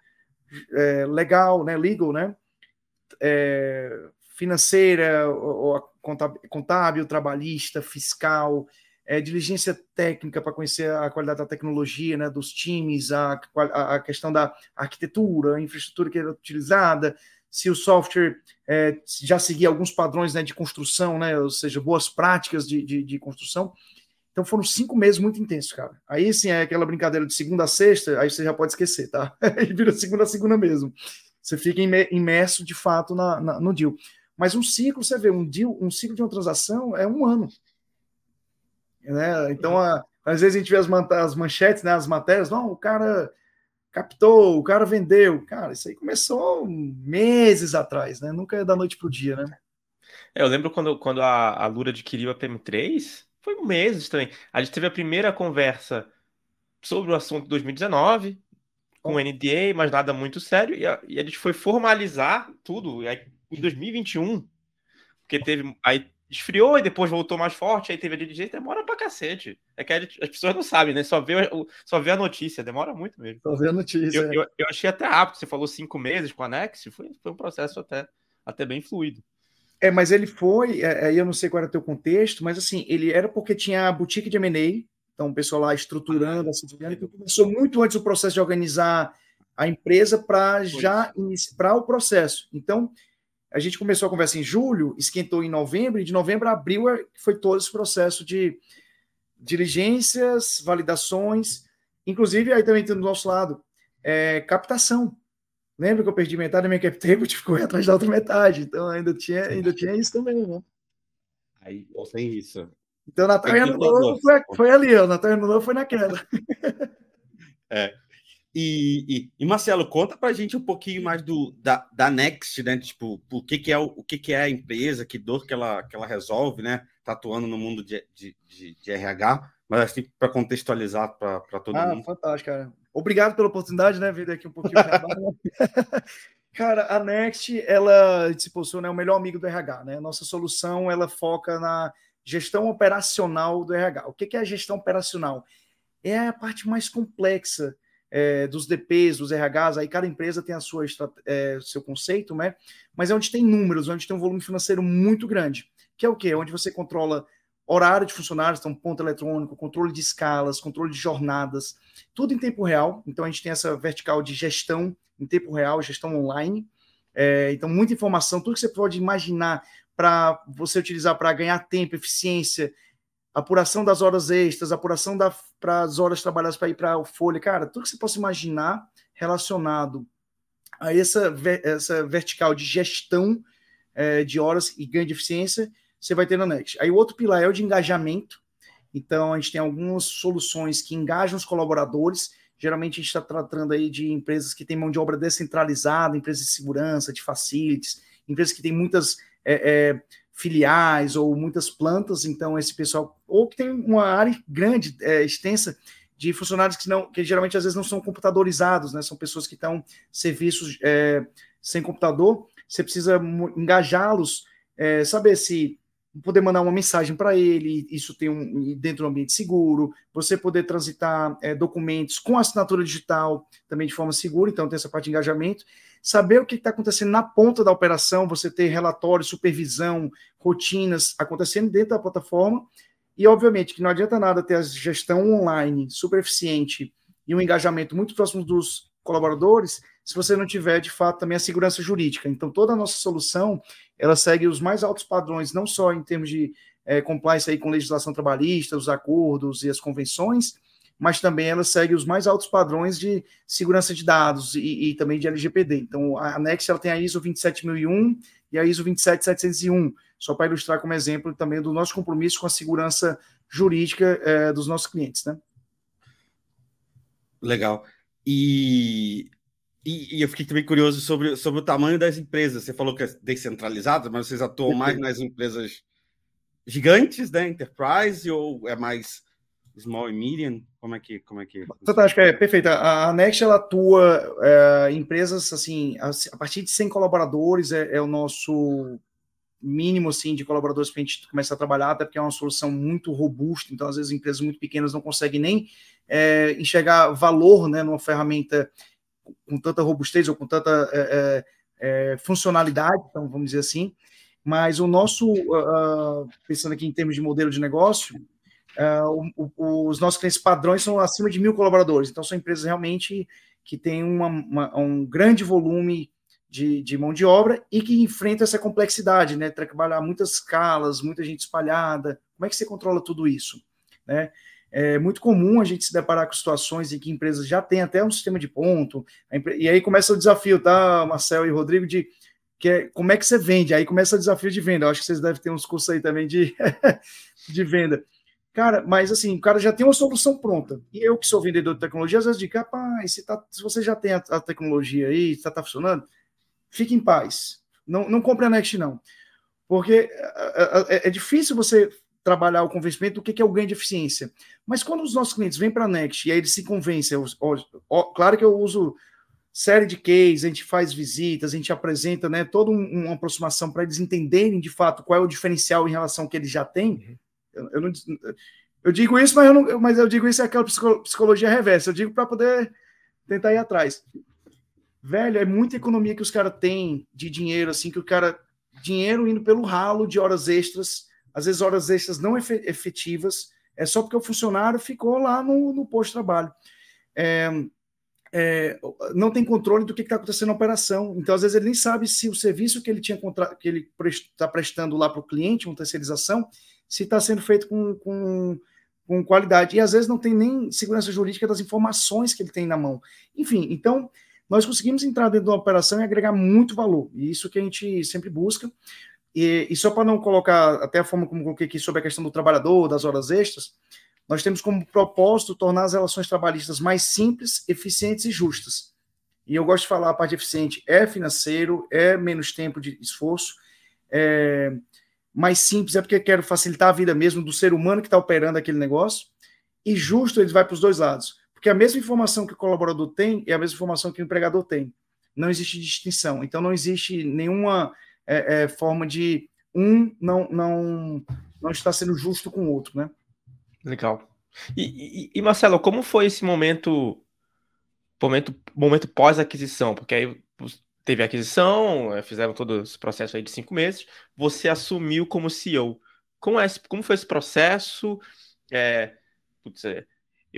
é, legal, né, legal, né, é, financeira, ou, contábil, contábil, trabalhista, fiscal, é, diligência técnica para conhecer a qualidade da tecnologia, né, dos times, a, a questão da arquitetura, a infraestrutura que era utilizada, se o software é, já seguia alguns padrões né, de construção, né, ou seja, boas práticas de, de, de, construção. Então foram cinco meses muito intensos, cara. Aí sim é aquela brincadeira de segunda a sexta, aí você já pode esquecer, tá? Vira segunda a segunda mesmo. Você fica imerso de fato na, na, no deal. Mas um ciclo, você vê, um deal, um ciclo de uma transação é um ano. Né? Então, a, às vezes a gente vê as, as manchetes, né, as matérias, não, o cara captou, o cara vendeu. Cara, isso aí começou meses atrás, né? Nunca é da noite para o dia, né? É, eu lembro quando, quando a, a Lura adquiriu a PM3, foi meses também. A gente teve a primeira conversa sobre o assunto em 2019, com o NDA, mas nada muito sério, e a, e a gente foi formalizar tudo aí, em 2021, porque teve. Aí esfriou e depois voltou mais forte, aí teve a diligência, demora pra cacete. É que as pessoas não sabem, né? Só vê, só vê a notícia, demora muito mesmo. Só vê a notícia. Eu, é. eu, eu, achei até rápido, você falou cinco meses com a Nex, foi, foi um processo até, até bem fluido. É, mas ele foi, é, aí eu não sei qual era o teu contexto, mas assim, ele era porque tinha a boutique de M&A, então o pessoal lá estruturando, assim, começou muito antes o processo de organizar a empresa para já para o processo. Então, a gente começou a conversa em julho, esquentou em novembro, e de novembro a abril é, foi todo esse processo de diligências, validações, inclusive aí também tem do nosso lado, é, captação. Lembra que eu perdi metade da minha cap table, tive que correr atrás da outra metade, então ainda tinha, ainda tinha isso também, né? Aí, tem isso. Então, Natal Renovou foi, foi ali, ó, Natal Renovou foi naquela. É, e, e, e, Marcelo, conta para a gente um pouquinho mais do, da, da Next, né? Tipo, o que, que é o, o que, que é a empresa, que dor que ela, que ela resolve, né? Tá atuando no mundo de, de, de, de RH, mas assim, para contextualizar para todo ah, mundo. Fantástico, cara. Obrigado pela oportunidade, né? Vir aqui um pouquinho. cara, a Next, ela se posiciona é o melhor amigo do RH, né? Nossa solução, ela foca na gestão operacional do RH. O que, que é a gestão operacional? É a parte mais complexa é, dos DPs, dos RHs, aí cada empresa tem a sua é, seu conceito, né? Mas é onde tem números, onde tem um volume financeiro muito grande, que é o quê? Onde você controla horário de funcionários, então ponto eletrônico, controle de escalas, controle de jornadas, tudo em tempo real. Então a gente tem essa vertical de gestão em tempo real, gestão online. É, então muita informação, tudo que você pode imaginar para você utilizar para ganhar tempo, eficiência apuração das horas extras, apuração para as horas trabalhadas para ir para o folha, cara, tudo que você possa imaginar relacionado a essa, essa vertical de gestão é, de horas e ganho de eficiência, você vai ter na Next. Aí o outro pilar é o de engajamento. Então, a gente tem algumas soluções que engajam os colaboradores. Geralmente, a gente está tratando aí de empresas que têm mão de obra descentralizada, empresas de segurança, de facilities, empresas que têm muitas é, é, filiais ou muitas plantas, então esse pessoal, ou que tem uma área grande, é, extensa, de funcionários que não, que geralmente às vezes não são computadorizados, né? São pessoas que estão serviços é, sem computador. Você precisa engajá-los, é, saber se poder mandar uma mensagem para ele, isso tem um dentro do ambiente seguro, você poder transitar é, documentos com assinatura digital também de forma segura, então tem essa parte de engajamento saber o que está acontecendo na ponta da operação, você ter relatórios, supervisão, rotinas acontecendo dentro da plataforma. E, obviamente, que não adianta nada ter a gestão online super eficiente e um engajamento muito próximo dos colaboradores se você não tiver, de fato, também a segurança jurídica. Então, toda a nossa solução, ela segue os mais altos padrões, não só em termos de é, compliance aí com legislação trabalhista, os acordos e as convenções, mas também ela segue os mais altos padrões de segurança de dados e, e também de LGPD. Então, a Next ela tem a ISO 27001 e a ISO 27701, só para ilustrar como exemplo também do nosso compromisso com a segurança jurídica é, dos nossos clientes, né? Legal. E, E, e, eu fiquei também curioso sobre, sobre o tamanho das empresas. Você falou que é descentralizado, mas vocês atuam mais nas empresas gigantes, né? Enterprise, ou é mais small e medium? Como é que. Como é que... Fantástico, é perfeito. A, Next ela atua é, empresas assim, a, a, partir de 100 colaboradores é, é o nosso mínimo assim de colaboradores para a gente começar a trabalhar, até porque é uma solução muito robusta, então às vezes empresas muito pequenas não conseguem nem é, enxergar valor né, numa ferramenta com tanta robustez ou com tanta é, é, é funcionalidade, então vamos dizer assim. Mas o nosso, uh, pensando aqui em termos de modelo de negócio, uh, o, o, os nossos clientes padrões são acima de mil colaboradores, então são empresas realmente que têm uma, uma, um grande volume de, de, mão de obra e que enfrenta essa complexidade, né? Trabalhar muitas escalas, muita gente espalhada. Como é que você controla tudo isso? Né? É muito comum a gente se deparar com situações em que empresas já têm até um sistema de ponto, e aí começa o desafio, tá, Marcel e Rodrigo, de que é, como é que você vende? Aí começa o desafio de venda. Eu acho que vocês devem ter uns cursos aí também de, de venda. Cara, mas assim, o cara já tem uma solução pronta. E eu que sou vendedor de tecnologia, às vezes digo, rapaz, se, tá, se você já tem a, a tecnologia aí, está tá funcionando, fique em paz. Não, não compre a Next, não. Porque é, é, é difícil você trabalhar o convencimento do que é o ganho de eficiência. Mas quando os nossos clientes vêm para a Next e aí eles se convencem, claro que eu uso série de cases, a gente faz visitas, a gente apresenta né, toda um, uma aproximação para eles entenderem de fato qual é o diferencial em relação ao que eles já têm. Uhum. Eu, eu, não, eu digo isso, mas eu, não, mas eu digo isso é aquela psicologia reversa, eu digo para poder tentar ir atrás. Velho, é muita economia que os caras têm de dinheiro, assim, que o cara. Dinheiro indo pelo ralo de horas extras, às vezes horas extras não efetivas, é só porque o funcionário ficou lá no, no posto de trabalho. É, é, não tem controle do que está acontecendo na operação. Então, às vezes, ele nem sabe se o serviço que ele tinha que ele está prestando lá para o cliente, uma terceirização, se está sendo feito com, com, com, qualidade. E às vezes não tem nem segurança jurídica das informações que ele tem na mão. Enfim, então nós conseguimos entrar dentro da operação e agregar muito valor. E isso que a gente sempre busca. E, e só para não colocar até a forma como coloquei aqui sobre a questão do trabalhador, das horas extras, nós temos como propósito tornar as relações trabalhistas mais simples, eficientes e justas. E eu gosto de falar a parte eficiente é financeiro, é menos tempo de esforço, é mais simples é porque quero facilitar a vida mesmo do ser humano que está operando aquele negócio, e justo ele vai para os dois lados. Porque a mesma informação que o colaborador tem é a mesma informação que o empregador tem. Não existe distinção. Então, não existe nenhuma é, é, forma de um não, não, não estar sendo justo com o outro, né? Legal. E, e, e Marcelo, como foi esse momento, momento, momento pós-aquisição? Porque aí teve a aquisição, eh, fizeram todo esse processo aí de cinco meses, você assumiu como CEO. Como, é, como foi esse processo? É, putz, é,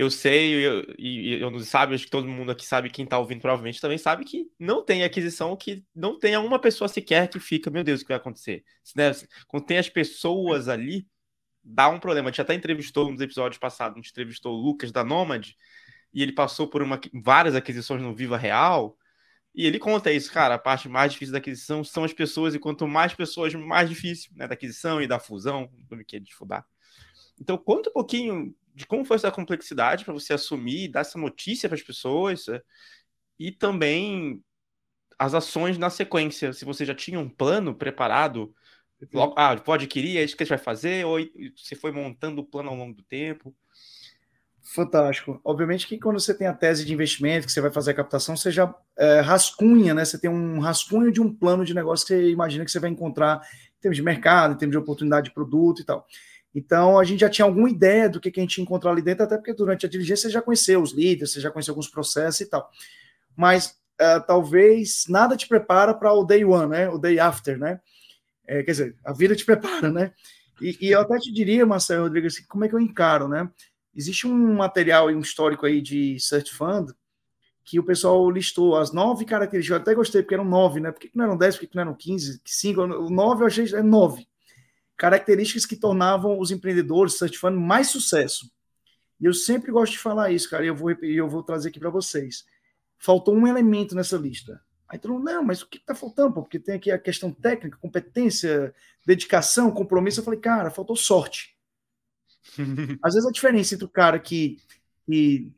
eu sei, eu, e eu não sabe, acho que todo mundo aqui sabe, quem está ouvindo provavelmente também sabe que não tem aquisição que não tenha uma pessoa sequer que fica, meu Deus, o que vai acontecer? Né, quando tem as pessoas ali, dá um problema. A gente até entrevistou nos episódios passados, a gente entrevistou o Lucas da Nomad, e ele passou por uma, várias aquisições no Viva Real, e ele conta isso, cara, a parte mais difícil da aquisição são as pessoas, e quanto mais pessoas, mais difícil, né, da aquisição e da fusão, do que de fudar. Então, conta um pouquinho de como foi essa complexidade para você assumir e dar essa notícia para as pessoas é, e também as ações na sequência. Se você já tinha um plano preparado, logo, ah, pode adquirir, é isso que a gente vai fazer, ou você foi montando o plano ao longo do tempo. Fantástico. Obviamente que quando você tem a tese de investimento, que você vai fazer a captação, você já é, rascunha, né? Você tem um rascunho de um plano de negócio que você imagina que você vai encontrar em termos de mercado, em termos de oportunidade de produto e tal. Então, a gente já tinha alguma ideia do que, a gente ia encontrar ali dentro, até porque durante a diligência você já conheceu os líderes, você já conheceu alguns processos e tal. Mas uh, talvez nada te prepara para o day one, né? O day after, né? É, quer dizer, a vida te prepara, né? E, e eu até te diria, Marcelo Rodrigues, assim, como é que eu encaro, né? Existe um material e um histórico aí de Search Fund que o pessoal listou as nove características. Eu até gostei, porque eram nove, né? Por que não eram dez? Por que não eram quinze? Cinco? O nove eu achei é nove características que tornavam os empreendedores search fund mais sucesso. E eu sempre gosto de falar isso, cara, e eu vou, eu vou trazer aqui para vocês. Faltou um elemento nessa lista. Aí todo mundo, não, mas o que está faltando? Porque tem aqui a questão técnica, competência, dedicação, compromisso. Eu falei, cara, faltou sorte. Às vezes a diferença entre o cara que, que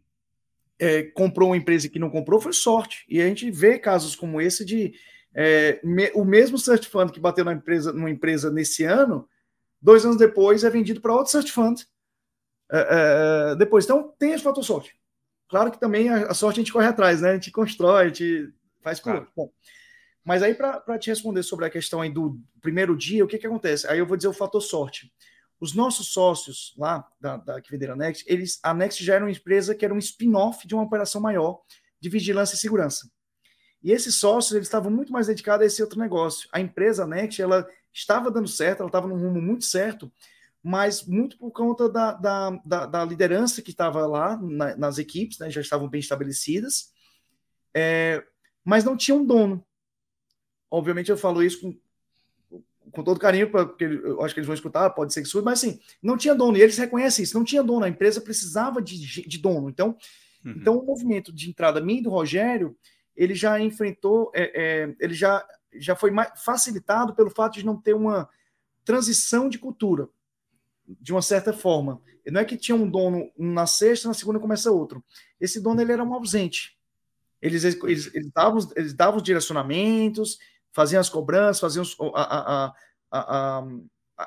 é, comprou uma empresa que não comprou foi sorte. E a gente vê casos como esse de é, me, o mesmo search fund que bateu na empresa, numa empresa nesse ano, dois anos depois é vendido para outro search fund. É, é, é, depois, então tem esse fator sorte. Claro que também a, a, sorte a gente corre atrás, né? A gente constrói, a gente faz claro. Bom, mas aí, para te responder sobre a questão aí do primeiro dia, o que, que acontece? Aí eu vou dizer o fator sorte. Os nossos sócios lá da, da que venderam a Next, eles, a Next já era uma empresa que era um spin-off de uma operação maior de vigilância e segurança. E esses sócios eles estavam muito mais dedicados a esse outro negócio. A empresa a Next ela estava dando certo, ela estava num rumo muito certo, mas muito por conta da, da, da, da liderança que estava lá na, nas equipes, né, já estavam bem estabelecidas, é, mas não tinha um dono. Obviamente eu falo isso com, com todo carinho, porque eu acho que eles vão escutar, pode ser que surja, mas assim, não tinha dono, e eles reconhecem isso, não tinha dono, a empresa precisava de, de dono. Então, uhum. então, o movimento de entrada minha e do Rogério, ele já enfrentou, é, é, ele já, já foi facilitado pelo fato de não ter uma transição de cultura, de uma certa forma. Não é que tinha um dono na sexta, na segunda começa outro. Esse dono ele era um ausente. Eles, eles, eles, davam, eles davam os direcionamentos, faziam as cobranças, faziam a, a, a,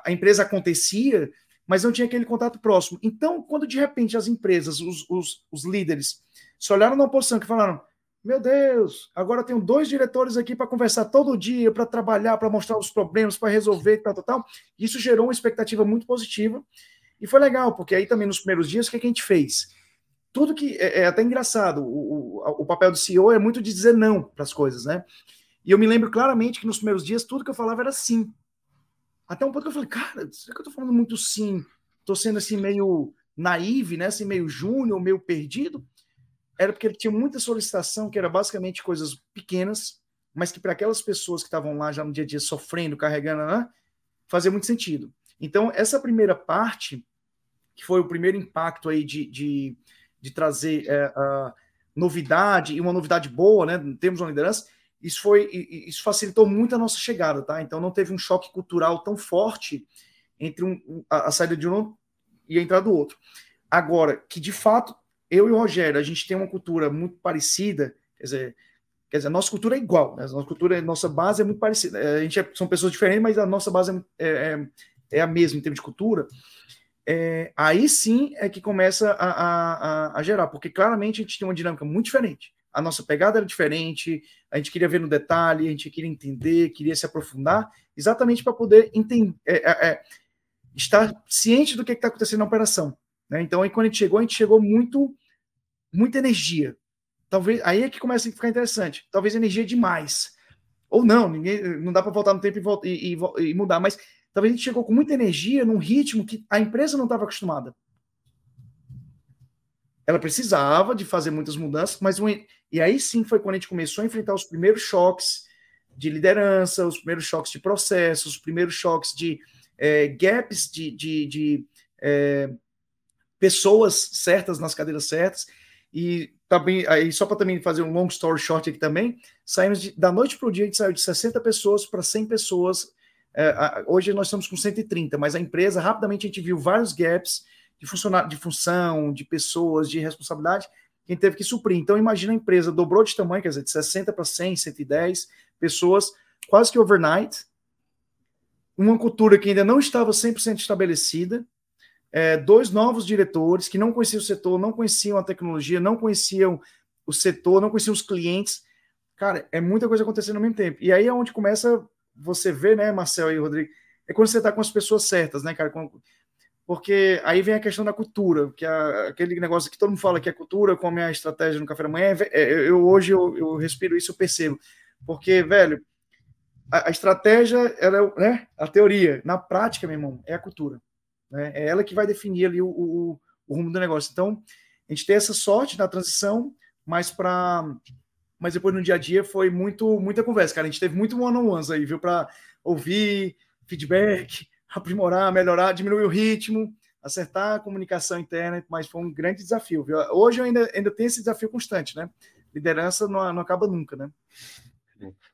a, empresa acontecia, mas não tinha aquele contato próximo. Então, quando de repente as empresas, os, os, os líderes, se olharam na oposição que falaram: Meu Deus, agora tenho dois diretores aqui para conversar todo dia, para trabalhar, para mostrar os problemas, para resolver, tal, tal, tal. Isso gerou uma expectativa muito positiva. E foi legal, porque aí também nos primeiros dias, o que, é que a gente fez? Tudo que é, é até engraçado, o, o, o papel do CEO é muito de dizer não para as coisas, né? E eu me lembro claramente que nos primeiros dias tudo que eu falava era sim. Até um ponto que eu falei, cara, será que eu tô falando muito sim? Tô sendo assim meio naive, né? Assim, meio júnior, meio perdido. Era porque ele tinha muita solicitação, que era basicamente coisas pequenas, mas que para aquelas pessoas que estavam lá já no dia a dia sofrendo, carregando, né, fazia muito sentido. Então, essa primeira parte, que foi o primeiro impacto aí de, de, de trazer é, novidade, e uma novidade boa, né? Temos uma liderança, isso foi isso facilitou muito a nossa chegada, tá? Então não teve um choque cultural tão forte entre um, a, a, saída de um e a entrada do outro. Agora, que de fato eu e o Rogério a gente tem uma cultura muito parecida, quer dizer, quer dizer, a nossa cultura é igual, né? a nossa cultura, a nossa base é muito parecida. A gente é, são pessoas diferentes, mas a nossa base é, é, é a mesma em termos de cultura. É, aí sim é que começa a, a, a, gerar, porque claramente a gente tem uma dinâmica muito diferente a nossa pegada era diferente, a gente queria ver no detalhe, a gente queria entender, queria se aprofundar, exatamente para poder entender, é, é, é, estar ciente do que está acontecendo na operação. Né? Então, aí, quando a gente chegou, a gente chegou muito, muita energia. Talvez aí é que começa a ficar interessante. Talvez energia demais. Ou não, ninguém, não dá para voltar no tempo e, e, e, e mudar, mas talvez a gente chegou com muita energia num ritmo que a empresa não estava acostumada. Ela precisava de fazer muitas mudanças, mas um, e aí sim foi quando a gente começou a enfrentar os primeiros choques de liderança, os primeiros choques de processos, os primeiros choques de é, gaps de, de, de é, pessoas certas nas cadeiras certas. E também, aí só para também fazer um long story short aqui também, saímos de, da noite para o dia, a gente saiu de 60 pessoas para 100 pessoas. É, a, hoje nós estamos com 130, mas a empresa, rapidamente a gente viu vários gaps de, funcionar, de função, de pessoas, de responsabilidade, quem teve que suprir. Então, imagina a empresa dobrou de tamanho, quer dizer, de 60 para 100, 110 pessoas, quase que overnight. Uma cultura que ainda não estava 100% estabelecida. É, dois novos diretores que não conheciam o setor, não conheciam a tecnologia, não conheciam o setor, não conheciam os clientes. Cara, é muita coisa acontecendo ao mesmo tempo. E aí é onde começa você ver, né, Marcel e Rodrigo, é quando você está com as pessoas certas, né, cara? Porque aí vem a questão da cultura, que é aquele negócio que todo mundo fala que é cultura, como a estratégia no café da manhã, é, é, eu hoje eu, eu, respiro isso, eu percebo. Porque, velho, a, a estratégia, ela é né, a teoria. Na prática, meu irmão, é a cultura. Né? É ela que vai definir ali o, o, o rumo do negócio. Então, a gente tem essa sorte na transição, mas para mas depois no dia a dia foi muito muita conversa, cara. A gente teve muito one-on-ones aí, viu, para ouvir feedback, aprimorar, melhorar, diminuir o ritmo, acertar a comunicação interna, mas foi um grande desafio. Viu? Hoje eu ainda, ainda tenho esse desafio constante, né? Liderança não, não acaba nunca, né?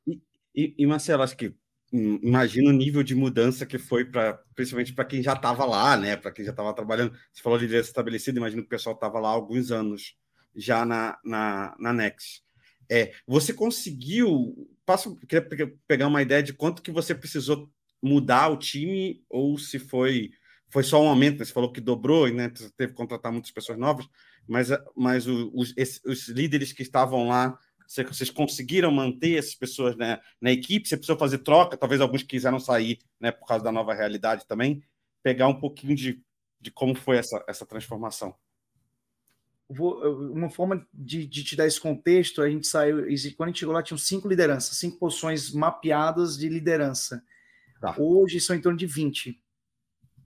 E, e, e Marcelo, acho que imagina o nível de mudança que foi para principalmente para quem já estava lá, né? Para quem já estava trabalhando. Você falou de liderança estabelecida, imagino que o pessoal estava lá há alguns anos já na, na, na Next. É, você conseguiu. Passo, queria pegar uma ideia de quanto que você precisou mudar o time, ou se foi, foi só um aumento, né? você falou que dobrou, né? teve que contratar muitas pessoas novas, mas, mas os, os líderes que estavam lá vocês conseguiram manter essas pessoas né, na equipe? Você precisou fazer troca? Talvez alguns quiseram sair né, por causa da nova realidade também. Pegar um pouquinho de, de como foi essa, essa transformação. Vou, uma forma de, de, te dar esse contexto, a gente saiu, quando a gente chegou lá, tinham cinco lideranças, cinco posições mapeadas de liderança. Tá. Hoje são em torno de 20.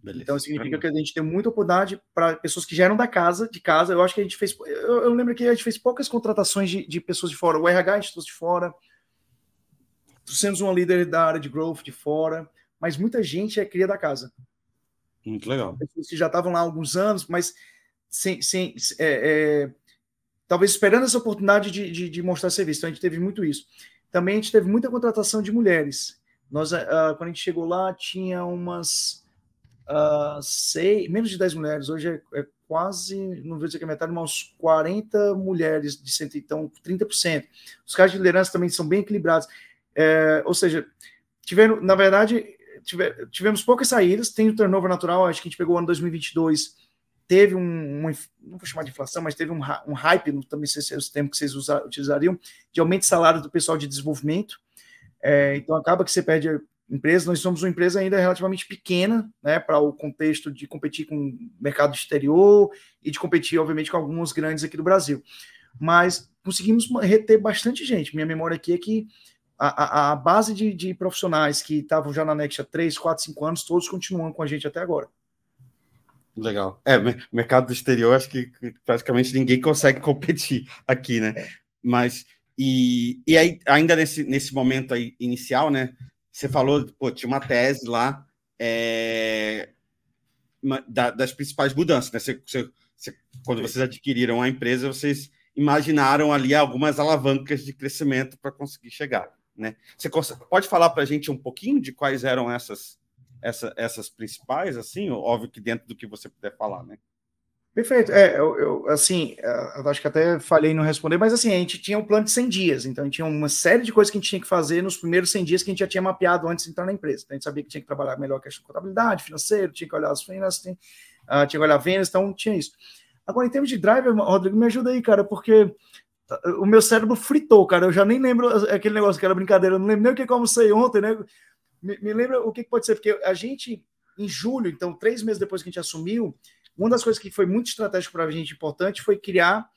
Beleza. Então significa que a gente tem muita oportunidade para pessoas que já eram da casa, de casa. Eu acho que a gente fez. Eu, eu lembro que a gente fez poucas contratações de, de pessoas de fora. O RH a gente trouxe de fora. Trouxemos uma líder da área de growth de fora, mas muita gente é cria da casa. Muito legal. Pessoas que já estavam lá há alguns anos, mas sem, sem é, é, talvez esperando essa oportunidade de, de, de, mostrar serviço. Então a gente teve muito isso. Também a gente teve muita contratação de mulheres. Nós, uh, quando a gente chegou lá, tinha umas uh, seis, menos de 10 mulheres, hoje é, é, quase, não vou dizer que é metade, mas uns 40 mulheres de cento, então 30%. Os casos de liderança também são bem equilibrados. É, ou seja, tiveram, na verdade, tiver, tivemos poucas saídas, tem o turnover natural, acho que a gente pegou o ano 2022, teve um, um não vou chamar de inflação, mas teve um, um hype, também sei se é o termo que vocês usar, utilizariam, de aumento de salário do pessoal de desenvolvimento. É, então acaba que você perde empresa, nós somos uma empresa ainda relativamente pequena, né, para o contexto de competir com o mercado exterior e de competir, obviamente, com alguns grandes aqui do Brasil. Mas conseguimos reter bastante gente. Minha memória aqui é que a, a, a base de, de, profissionais que estavam já na Next há 3, 4, 5 anos, todos continuam com a gente até agora. Legal. É, mercado exterior, acho que praticamente ninguém consegue competir aqui, né? É. Mas, e, e aí, ainda nesse, nesse momento aí inicial, né? Você falou, pô, tinha uma tese lá é, da, das principais mudanças, né? Você, você, você, quando vocês adquiriram a empresa, vocês imaginaram ali algumas alavancas de crescimento para conseguir chegar, né? Você pode falar para a gente um pouquinho de quais eram essas, essa, essas principais, assim? Óbvio que dentro do que você puder falar, né? Perfeito. É, eu, eu, assim, é, eu acho que até falhei não responder, mas assim, a gente tinha um plano de 100 dias, então a gente tinha uma série de coisas que a gente tinha que fazer nos primeiros 100 dias que a gente já tinha mapeado antes de entrar na empresa. Então, a gente sabia que tinha que trabalhar melhor a questão de contabilidade, financeiro, tinha que olhar as finanças, tinha, uh, tinha que olhar vendas, então tinha isso. Agora, em termos de driver, Rodrigo, me ajuda aí, cara, porque o meu cérebro fritou, cara, eu já nem lembro aquele negócio que era brincadeira, eu não lembro nem o que eu almocei ontem, né? Me, me lembra o que pode ser, porque a gente, em julho, então, três meses depois que a gente assumiu, uma das coisas que foi muito estratégico para a gente importante foi criar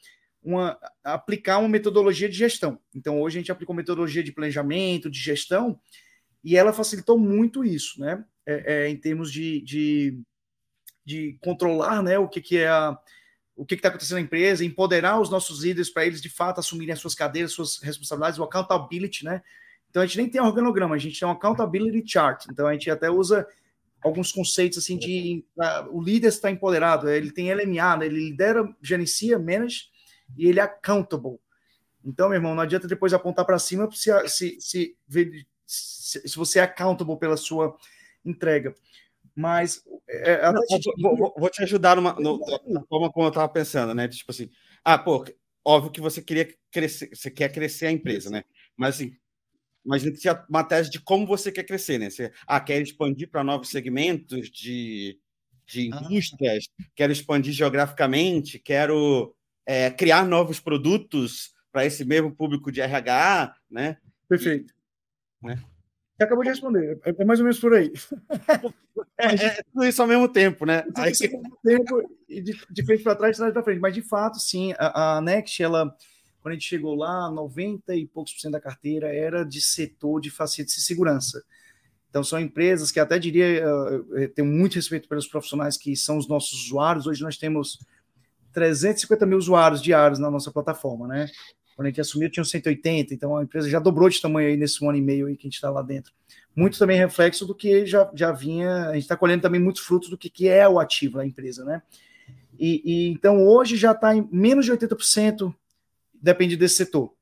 uma aplicar uma metodologia de gestão. Então hoje a gente aplicou metodologia de planejamento, de gestão, e ela facilitou muito isso, né? É, é, em termos de, de, de, controlar, né? O que, que é a, o que está acontecendo na empresa, empoderar os nossos líderes para eles de fato assumirem as suas cadeiras, suas responsabilidades, o accountability, né? Então a gente nem tem organograma, a gente tem um accountability chart. Então a gente até usa alguns conceitos assim de uh, o líder está empoderado, ele tem LMA, né? ele lidera, gerencia, manage e ele é accountable. Então, meu irmão, não adianta depois apontar para cima se, se, se, se, você é accountable pela sua entrega. Mas. É, é não, te... vou, vou, te ajudar numa, no, na forma como eu estava pensando, né? Tipo assim, ah, pô, óbvio que você queria crescer, você quer crescer a empresa, né? Mas assim, mas tinha uma tese de como você quer crescer, né? Você ah, quer expandir para novos segmentos de, de ah. indústrias, ah. quero expandir geograficamente, quero é, criar novos produtos para esse mesmo público de RH, né? Perfeito. E, né? Você acabou de responder, é, é mais ou menos por aí. É, é, tudo isso ao mesmo tempo, né? Aí... Ao mesmo tempo, e de, de frente para trás, de trás para frente. Mas, de fato, sim, a, a Next, ela quando a gente chegou lá, 90 e poucos por cento da carteira era de setor de facilities e segurança. Então, são empresas que até diria, uh, tenho muito respeito pelos profissionais que são os nossos usuários. Hoje nós temos 350 mil usuários diários na nossa plataforma, né? Quando a gente assumiu, tinha 180, então a empresa já dobrou de tamanho aí nesse um ano e meio aí que a gente está lá dentro. Muito também reflexo do que já, já vinha, a gente está colhendo também muitos frutos do que, que é o ativo da empresa, né? E, e então hoje já está em menos de 80% depende desse setor.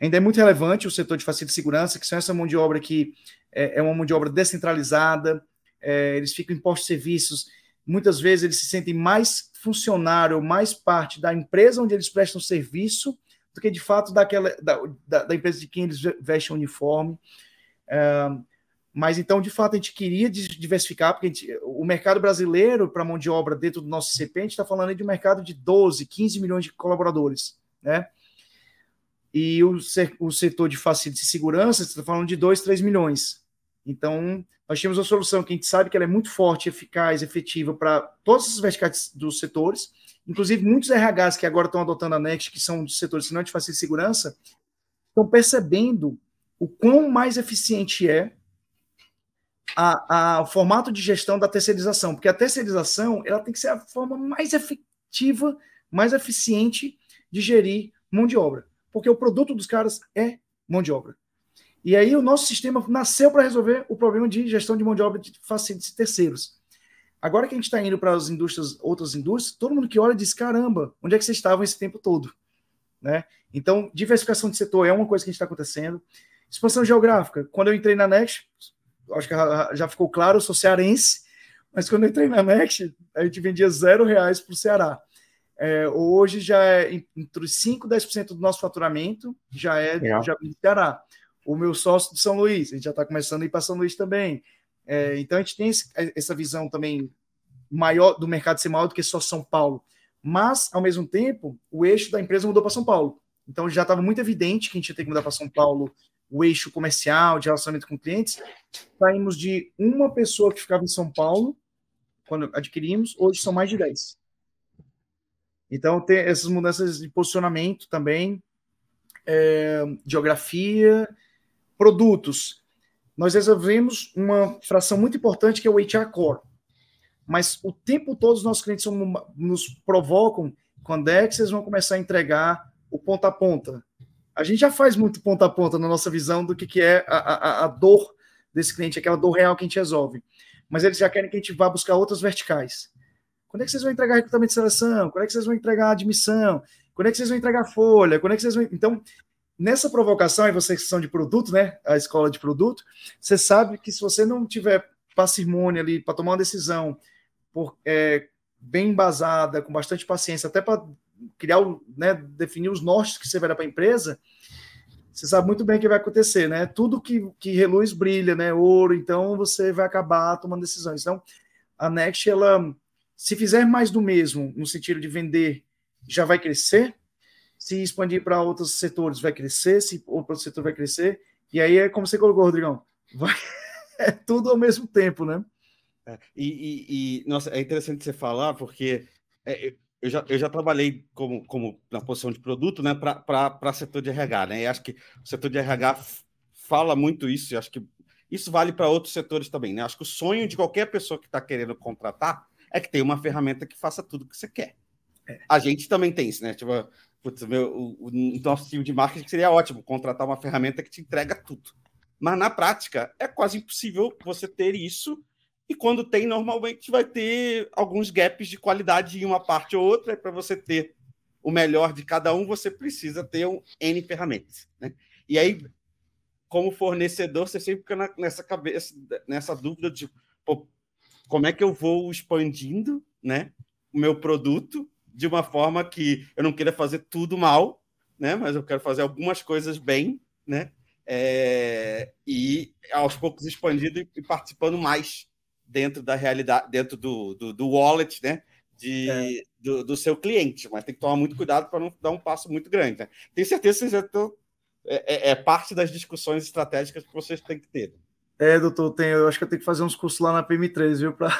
Ainda é muito relevante o setor de facilidade de segurança, que são essa mão de obra que é, é uma mão de obra descentralizada, é, eles ficam em postos de serviços muitas vezes eles se sentem mais funcionário, mais parte da empresa onde eles prestam serviço, do que de fato daquela, da, da, da empresa de quem eles vestem uniforme. É, mas então, de fato, a gente queria diversificar, porque gente, o mercado brasileiro para mão de obra dentro do nosso CP, a gente está falando de um mercado de 12, 15 milhões de colaboradores, né? E o, o setor de facilidade e segurança, você está falando de 2, 3 milhões. Então, nós temos uma solução que a gente sabe que ela é muito forte, eficaz, efetiva para todos os verticais dos setores, inclusive muitos RHs que agora estão adotando a Next, que são de setores não de facilidade e segurança, estão percebendo o quão mais eficiente é a, a, o formato de gestão da terceirização, porque a terceirização ela tem que ser a forma mais efetiva, mais eficiente de gerir mão de obra, porque o produto dos caras é mão de obra. E aí o nosso sistema nasceu para resolver o problema de gestão de mão de obra de facilities terceiros. Agora que a gente está indo para as indústrias, outras indústrias, todo mundo que olha diz: caramba, onde é que vocês estavam esse tempo todo? Né? Então, diversificação de setor é uma coisa que a gente está acontecendo. Expansão geográfica. Quando eu entrei na Next, acho que já ficou claro, eu sou cearense, mas quando eu entrei na Next, a gente vendia zero reais para o Ceará. É, hoje já é entre 5% e 10% do nosso faturamento já é já do Ceará. O meu sócio de São Luís, a gente já está começando a ir para São Luís também. É, então a gente tem esse, essa visão também maior do mercado ser maior do que só São Paulo. Mas, ao mesmo tempo, o eixo da empresa mudou para São Paulo. Então já estava muito evidente que a gente ia ter que mudar para São Paulo o eixo comercial, de relacionamento com clientes, saímos de uma pessoa que ficava em São Paulo, quando adquirimos, hoje são mais de 10. Então, tem essas mudanças de posicionamento também, é, geografia, produtos. Nós resolvemos uma fração muito importante que é o HR Core. Mas o tempo todo os nossos clientes são, nos provocam quando é que vocês vão começar a entregar o ponta a ponta, a gente já faz muito ponta a ponta na nossa visão do que, que é a, a, a dor desse cliente, aquela dor real que a gente resolve. Mas eles já querem que a gente vá buscar outras verticais. Quando é que vocês vão entregar recrutamento de seleção? Quando é que vocês vão entregar admissão? Quando é que vocês vão entregar folha? Quando é que vocês vão. Então, nessa provocação, e vocês que são de produto, né? A escola de produto, você sabe que se você não tiver parcimônia ali para tomar uma decisão por, é, bem embasada, com bastante paciência, até para criar, né, definir os nortes que você vai dar para a empresa, você sabe muito bem o que vai acontecer, né? Tudo que, que reluz brilha, né? Ouro, então você vai acabar tomando decisões. Então, a Next, ela, se fizer mais do mesmo, no sentido de vender, já vai crescer. Se expandir para outros setores, vai crescer. Se outro setor vai crescer. E aí é como você colocou, Rodrigão. Vai, é tudo ao mesmo tempo, né? É, e, e, e, nossa, é interessante você falar, porque é, eu já, eu já trabalhei como, como na posição de produto né, para setor de RH, né? E acho que o setor de RH fala muito isso, e acho que isso vale para outros setores também, né? Acho que o sonho de qualquer pessoa que está querendo contratar é que tenha uma ferramenta que faça tudo o que você quer. É. A gente também tem isso, né? Tipo, putz, meu, o, o, nosso time de marketing seria ótimo contratar uma ferramenta que te entrega tudo. Mas na prática é quase impossível você ter isso e quando tem, normalmente vai ter alguns gaps de qualidade em uma parte ou outra. Para você ter o melhor de cada um, você precisa ter um N ferramentas. Né? E aí, como fornecedor, você sempre fica nessa cabeça, nessa dúvida de pô, como é que eu vou expandindo né, o meu produto de uma forma que eu não queira fazer tudo mal, né, mas eu quero fazer algumas coisas bem, né, é, e aos poucos expandindo e participando mais dentro da realidade, dentro do, do, do wallet, né? De, é. do, do, seu cliente, mas tem que tomar muito cuidado para não dar um passo muito grande. Né? Tenho certeza que vocês já estão. É, é, é, parte das discussões estratégicas que vocês têm que ter. É, doutor, tem, eu acho que eu tenho que fazer uns cursos lá na PM3, viu? Pra...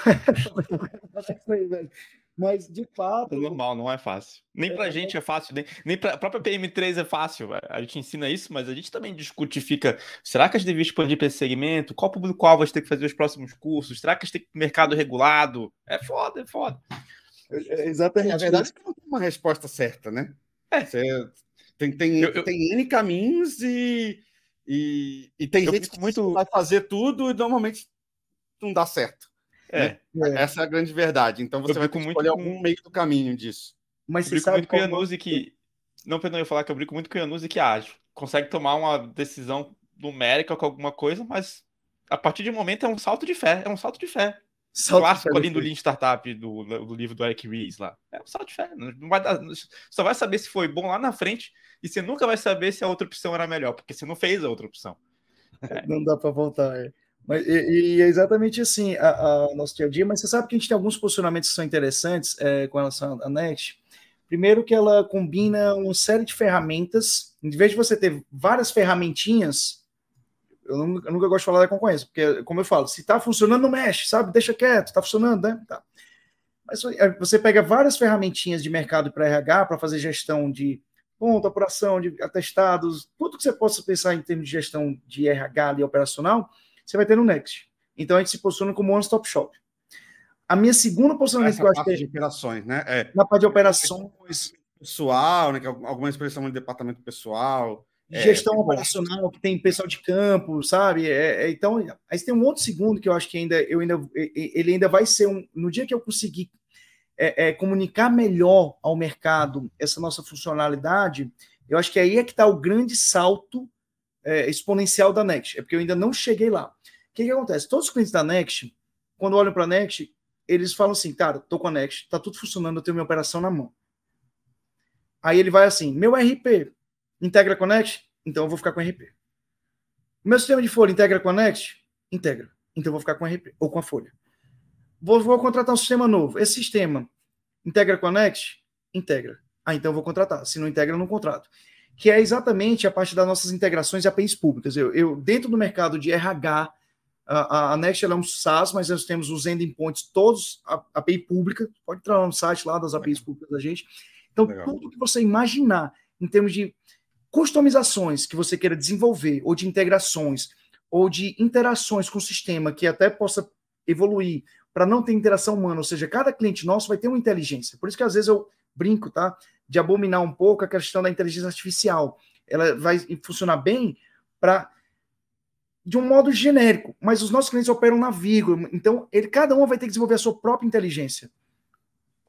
Mas, de fato. É normal, não é fácil. Nem para a é, gente é fácil, nem, nem para a própria PM3 é fácil. A gente ensina isso, mas a gente também discute, fica. Será que a gente devia expandir para esse segmento? Qual público-alvo a gente tem que fazer os próximos cursos? Será que a gente tem mercado regulado? É foda, é foda. É, exatamente. A verdade é que não tem uma resposta certa, né? É. Você tem, tem, eu, eu... tem N caminhos e, e, e tem eu gente que muito... vai fazer tudo e normalmente não dá certo. É. Né? Essa é a grande verdade. Então você vai ter que escolher muito... algum meio do caminho disso. Mas você sabe muito com Yanuse que. Não, perdão, eu falar que eu brinco muito com o Yanuse que age. Consegue tomar uma decisão numérica com alguma coisa, mas a partir de um momento é um salto de fé. É um salto de fé. Salto clássico ali do Lean Startup, do, do livro do Eric Ries lá. É um salto de fé. Não vai dar, só vai saber se foi bom lá na frente e você nunca vai saber se a outra opção era melhor, porque você não fez a outra opção. É. Não dá para voltar. É. Mas, e, e, é exatamente assim a, a, nosso dia a dia, mas você sabe que a gente tem alguns posicionamentos que são interessantes é, com relação à Next. Primeiro que ela combina uma série de ferramentas, em vez de você ter várias ferramentinhas, eu, não, eu nunca gosto de falar da concorrência, porque, como eu falo, se está funcionando, não mexe, sabe? Deixa quieto, está funcionando, né? Tá. Mas você pega várias ferramentinhas de mercado para RH para fazer gestão de ponto, apuração de atestados, tudo que você possa pensar em termos de gestão de RH e operacional, você vai ter no Next. Então a gente se posiciona como one stop shop. A minha segunda posicionamento que eu acho que é de operações, né? É. Na parte de operações pessoal, né? É alguma expressão de departamento pessoal. É, gestão é, operacional, que tem pessoal de campo, sabe? É, é, então, aí tem um outro segundo que eu acho que ainda eu ainda ele ainda vai ser um. No dia que eu conseguir é, comunicar melhor ao mercado essa nossa funcionalidade, eu acho que aí é que está o grande salto exponencial da Next. É porque eu ainda não cheguei lá. O que, que acontece? Todos os clientes da Next, quando olham para a Next, eles falam assim, cara, tô com a Next, tá tudo funcionando, eu tenho minha operação na mão. Aí ele vai assim, meu RP integra com a Next? Então eu vou ficar com RP. Meu sistema de folha integra com a Next? Integra. Então eu vou ficar com RP ou com a folha. Vou, vou contratar um sistema novo. Esse sistema integra com a Next? Integra. Ah, então eu vou contratar. Se não integra, eu não contrato que é exatamente a parte das nossas integrações de APIs públicas. Eu, eu dentro do mercado de RH, a, a Next é um SaaS, mas nós temos os endpoints todos a, API pública. Pode entrar no site lá das APIs públicas da gente. Então, Legal. tudo que você imaginar em termos de customizações que você queira desenvolver, ou de integrações, ou de interações com o sistema que até possa evoluir para não ter interação humana, ou seja, cada cliente nosso vai ter uma inteligência. Por isso que às vezes eu brinco, tá? De abominar um pouco a questão da inteligência artificial. Ela vai funcionar bem para de um modo genérico, mas os nossos clientes operam na vírgula, então ele, cada um vai ter que desenvolver a sua própria inteligência.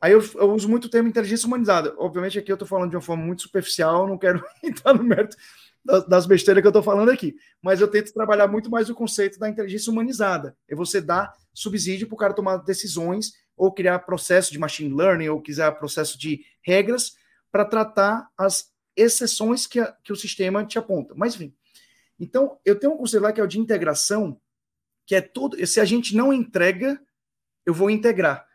Aí eu, eu uso muito o termo inteligência humanizada. Obviamente aqui eu estou falando de uma forma muito superficial, não quero entrar no mérito das, das besteiras que eu estou falando aqui, mas eu tento trabalhar muito mais o conceito da inteligência humanizada. É você dar subsídio para o cara tomar decisões ou criar processo de machine learning, ou quiser processo de regras para tratar as exceções que, a, que o sistema te aponta. Mas, enfim. Então, eu tenho um conceito lá que é o de integração, que é tudo. Se a gente não entrega, eu vou integrar.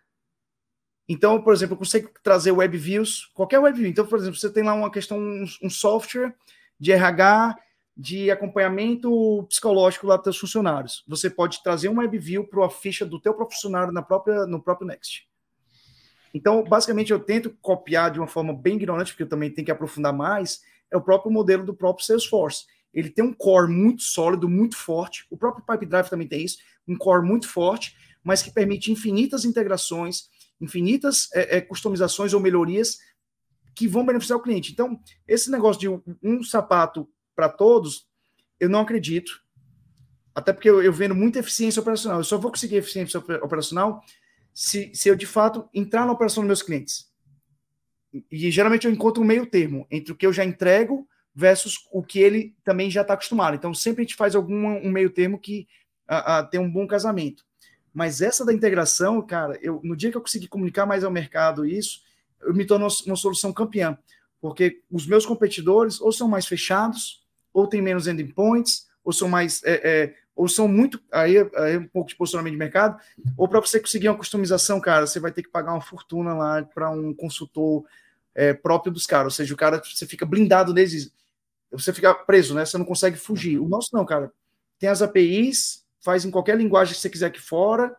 Então, por exemplo, eu consigo trazer web views, qualquer web view. Então, por exemplo, você tem lá uma questão, um, um software de RH de acompanhamento psicológico lá dos seus funcionários. Você pode trazer uma WebView para a ficha do teu funcionário na própria, no próprio Next. Então, basicamente, eu tento copiar de uma forma bem ignorante, porque eu também tenho que aprofundar mais, é o próprio modelo do próprio Salesforce. Ele tem um core muito sólido, muito forte. O próprio Pipe Drive também tem isso, um core muito forte, mas que permite infinitas integrações, infinitas é, é, customizações ou melhorias que vão beneficiar o cliente. Então, esse negócio de um, um sapato para todos, eu não acredito. Até porque eu, eu vendo muita eficiência operacional. Eu só vou conseguir eficiência operacional se, se eu, de fato, entrar na operação dos meus clientes. E geralmente eu encontro um meio termo entre o que eu já entrego versus o que ele também já está acostumado. Então, sempre a gente faz algum um meio termo que a, a, tem um bom casamento. Mas essa da integração, cara, eu, no dia que eu conseguir comunicar mais ao mercado isso, eu me torno uma solução campeã. Porque os meus competidores ou são mais fechados, ou tem menos endpoints, ou são mais. É, é, ou são muito. Aí, um pouco de posicionamento de mercado, ou para você conseguir uma customização, cara, você vai ter que pagar uma fortuna lá para um consultor é, próprio dos caras. Ou seja, o cara, você fica blindado neles, você fica preso, né? Você não consegue fugir. O nosso não, cara. Tem as APIs, faz em qualquer linguagem que você quiser aqui fora,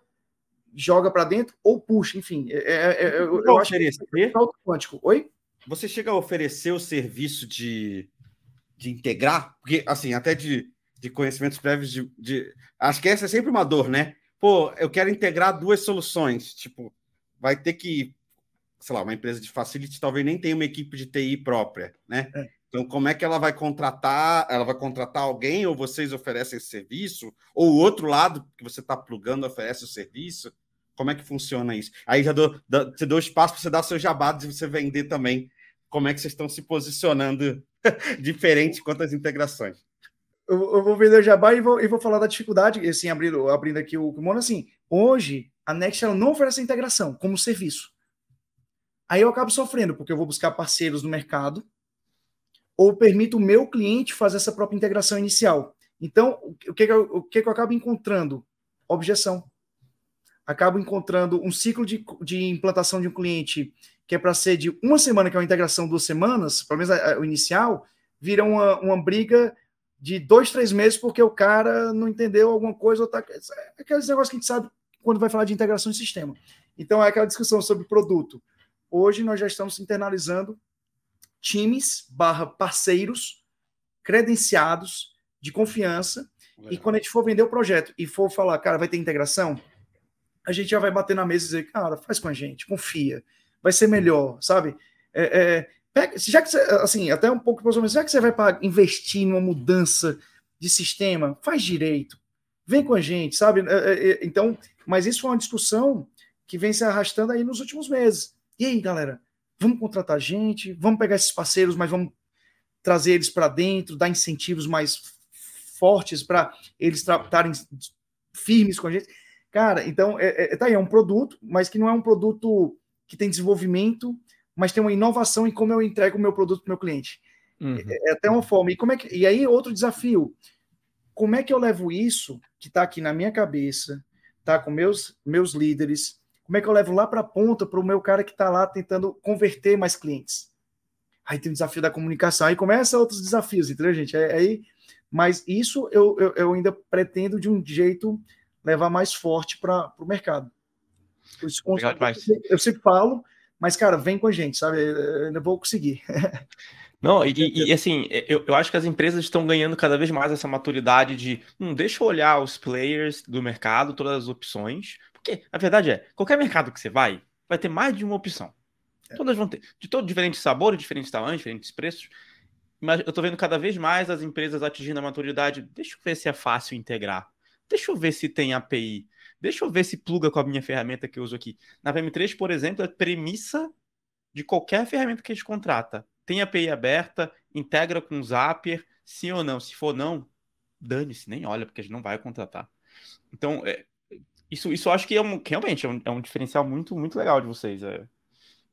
joga para dentro ou puxa, enfim. É, é, é eu, eu acho que é quântico. Oi? Você chega a oferecer o serviço de de integrar, porque, assim, até de, de conhecimentos prévios de, de, Acho que essa é sempre uma dor, né? Pô, eu quero integrar duas soluções. Tipo, vai ter que. Sei lá, uma empresa de facility talvez nem tenha uma equipe de TI própria, né? É. Então, como é que ela vai contratar? Ela vai contratar alguém ou vocês oferecem serviço? Ou o outro lado que você está plugando oferece o serviço? Como é que funciona isso? Aí já dou, dou, você deu espaço para você dar seus jabados e você vender também. Como é que vocês estão se posicionando diferente quanto às integrações. Eu, vou vender o Jabá e vou, e vou falar da dificuldade, assim, abrindo, abrindo aqui o kimono, assim, hoje a Next ela não oferece integração como serviço. Aí eu acabo sofrendo, porque eu vou buscar parceiros no mercado, ou permito o meu cliente fazer essa própria integração inicial. Então, o que, eu, o que, eu acabo encontrando? Objeção. Acabo encontrando um ciclo de, de implantação de um cliente que é para ser de uma semana, que é uma integração duas semanas, pelo menos o inicial, vira uma, uma briga de dois, três meses, porque o cara não entendeu alguma coisa. Ou tá... É aqueles negócios que a gente sabe quando vai falar de integração de sistema. Então, é aquela discussão sobre produto. Hoje nós já estamos internalizando times barra parceiros credenciados de confiança. E quando a gente for vender o projeto e for falar, cara, vai ter integração, a gente já vai bater na mesa e dizer, cara, faz com a gente, confia vai ser melhor, sabe? É, é, pega, já que você, assim, até um pouco mais já que você vai para investir numa mudança de sistema, faz direito, vem com a gente, sabe? É, é, é, então, mas isso foi uma discussão que vem se arrastando aí nos últimos meses. E aí, galera, vamos contratar gente, vamos pegar esses parceiros, mas vamos trazer eles para dentro, dar incentivos mais fortes para eles estarem firmes com a gente. Cara, então, é, é, tá aí, é um produto, mas que não é um produto que tem desenvolvimento, mas tem uma inovação em como eu entrego o meu produto para o meu cliente. Uhum. É, é até uma forma. E, como é que, e aí, outro desafio. Como é que eu levo isso, que está aqui na minha cabeça, tá com meus, meus líderes, como é que eu levo lá para a ponta para o meu cara que está lá tentando converter mais clientes? Aí tem o desafio da comunicação, aí começa outros desafios, entendeu, gente? É, aí, mas isso eu, eu, eu ainda pretendo de um jeito levar mais forte para o mercado. Isso, eu sempre falo, mas, cara, vem com a gente, sabe? Eu ainda vou conseguir. Não, e, e, assim, eu, eu acho que as empresas estão ganhando cada vez mais essa maturidade de hum, deixa eu olhar os players do mercado, todas as opções. Porque a verdade é, qualquer mercado que você vai, vai ter mais de uma opção. É. Todas vão ter. De todo diferentes sabores, diferentes tamanhos, diferentes preços. Mas eu tô vendo cada vez mais as empresas atingindo a maturidade. Deixa eu ver se é fácil integrar. Deixa eu ver se tem API. Deixa eu ver se pluga com a minha ferramenta que eu uso aqui. Na VM3, por exemplo, é premissa de qualquer ferramenta que a gente contrata. Tem API aberta, integra com o Zapier, sim ou não. Se for não, dane-se, nem olha, porque a gente não vai contratar. Então, é, isso, isso eu acho que é um, realmente é um, é um diferencial muito, muito legal de vocês. É,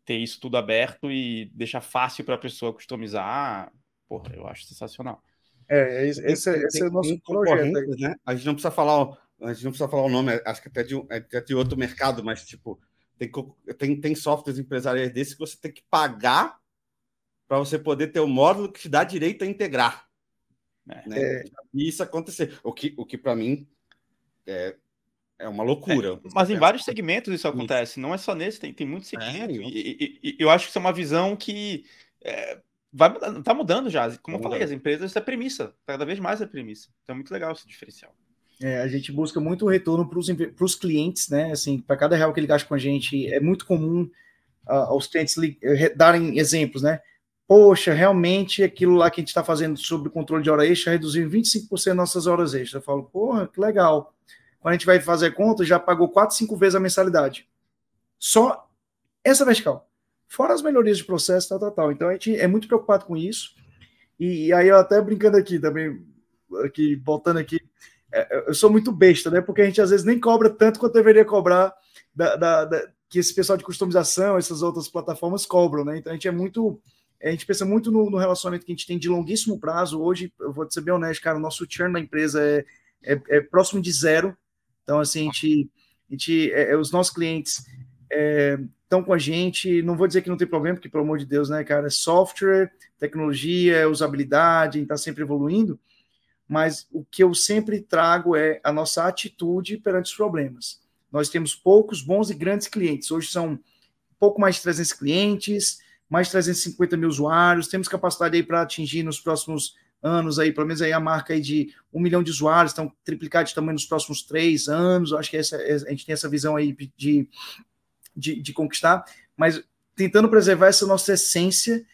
ter isso tudo aberto e deixar fácil para a pessoa customizar. Porra, eu acho sensacional. É, esse, esse, esse é o nosso projeto. Né? A gente não precisa falar a gente não precisa falar o nome, acho que até de, até de outro mercado, mas tipo, tem, tem, tem softwares empresariais desses que você tem que pagar para você poder ter o um módulo que te dá direito a integrar. É. Né? É. E isso acontecer. O que, o que para mim é, é uma loucura. É, mas em vários segmentos isso acontece, não é só nesse, tem, tem muitos segmentos. E, e, e, eu acho que isso é uma visão que é, vai tá mudando já. Como tá eu falei, as empresas, isso é premissa, cada vez mais é premissa. Então é muito legal esse diferencial. É, a gente busca muito retorno para os clientes, né? Assim, para cada real que ele gasta com a gente, é muito comum uh, aos clientes darem exemplos, né? Poxa, realmente aquilo lá que a gente está fazendo sobre o controle de hora extra reduziu 25% nossas horas extras. Eu falo, porra, que legal. Quando a gente vai fazer conta, já pagou 4, 5 vezes a mensalidade. Só essa vertical. Fora as melhorias de processo, tal, tal, tal. Então a gente é muito preocupado com isso. E, e aí, eu até brincando aqui também, aqui, voltando aqui, é, eu sou muito besta, né? Porque a gente às vezes nem cobra tanto quanto deveria cobrar da, da, da, que esse pessoal de customização, essas outras plataformas cobram, né? Então a gente é muito. A gente pensa muito no, no relacionamento que a gente tem de longuíssimo prazo. Hoje, eu vou ser bem honesto, cara, o nosso churn da empresa é, é, é próximo de zero. Então, assim, a gente, a gente é, é os nossos clientes estão com a gente. Não vou dizer que não tem problema, porque, pelo amor de Deus, né, cara, é software, tecnologia, usabilidade, a gente está sempre evoluindo mas o que eu sempre trago é a nossa atitude perante os problemas. Nós temos poucos bons e grandes clientes. Hoje são pouco mais de 300 clientes, mais de 350 mil usuários. Temos capacidade aí para atingir nos próximos anos aí, pelo menos aí a marca aí de um milhão de usuários, então triplicar de tamanho nos próximos três anos. acho que essa, a gente tem essa visão aí de, de, de conquistar, mas tentando preservar essa nossa essência,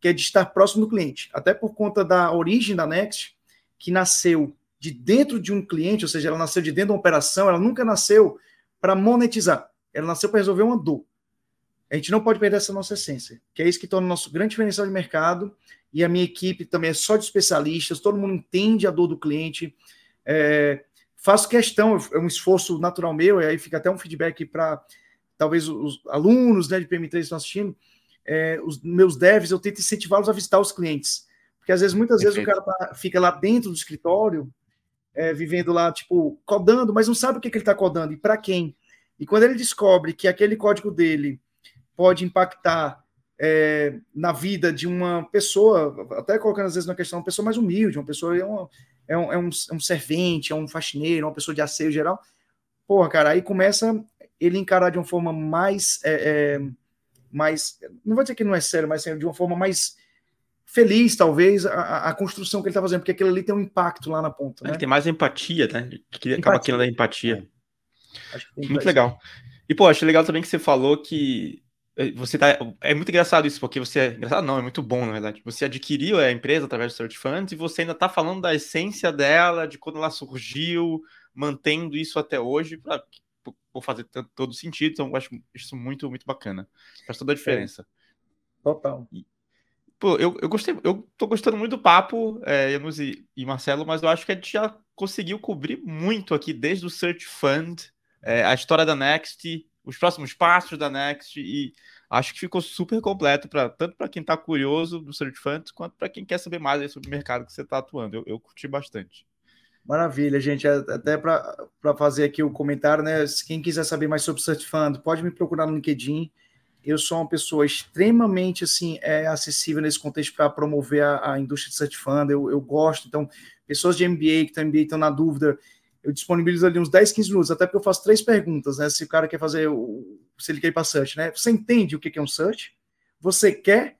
que é de estar próximo do cliente. Até por conta da origem da Next, que nasceu de dentro de um cliente, ou seja, ela nasceu de dentro de uma operação, ela nunca nasceu para monetizar, ela nasceu para resolver uma dor. A gente não pode perder essa nossa essência, que é isso que torna o nosso grande diferencial de mercado. E a minha equipe também é só de especialistas, todo mundo entende a dor do cliente. É, faço questão, é um esforço natural meu, e aí fica até um feedback para talvez os alunos né, de PM3 que estão assistindo, é, os meus devs, eu tento incentivá-los a visitar os clientes. Porque às vezes, muitas Perfeito. vezes, o cara tá, fica lá dentro do escritório, é, vivendo lá, tipo, codando, mas não sabe o que, que ele está codando e para quem. E quando ele descobre que aquele código dele pode impactar é, na vida de uma pessoa, até colocando às vezes na questão, uma pessoa mais humilde, uma pessoa é, uma, é, um, é, um, é um servente, é um faxineiro, uma pessoa de asseio geral. Porra, cara, aí começa ele encarar de uma forma mais. É, é, mais não vou dizer que não é sério, mas assim, de uma forma mais feliz, talvez, a, a construção que ele está fazendo, porque aquilo ali tem um impacto lá na ponta. Né? Ele tem mais empatia, né? Ele acaba aquilo da empatia. É. Muito legal. E, pô, acho legal também que você falou que você tá. É muito engraçado isso, porque você. É, engraçado não, é muito bom, na verdade. Você adquiriu a empresa através do Search Funds e você ainda está falando da essência dela, de quando ela surgiu, mantendo isso até hoje, para por fazer todo sentido. Então, eu acho isso muito, muito bacana. Faz toda a diferença. Total. E, pô, eu, eu gostei, eu tô gostando muito do papo, é, e, e, Marcelo, mas eu acho que a gente já conseguiu cobrir muito aqui, desde o Search Fund, é, a história da Next, os próximos passos da Next, e acho que ficou super completo, pra, tanto para quem está curioso do Search Fund, quanto para quem quer saber mais sobre o mercado que você está atuando. Eu, eu curti bastante. Maravilha, gente. Até para fazer aqui o comentário, né? Quem quiser saber mais sobre o Search Fund, pode me procurar no LinkedIn. Eu sou uma pessoa extremamente assim é, acessível nesse contexto para promover a, a, indústria de Search Fund. Eu, eu gosto. Então, pessoas de MBA que estão MBA estão na dúvida, eu disponibilizo ali uns 10, 15 minutos, até porque eu faço três perguntas, né? Se o cara quer fazer, o, se ele quer ir para Search, né? Você entende o que é um Search? Você quer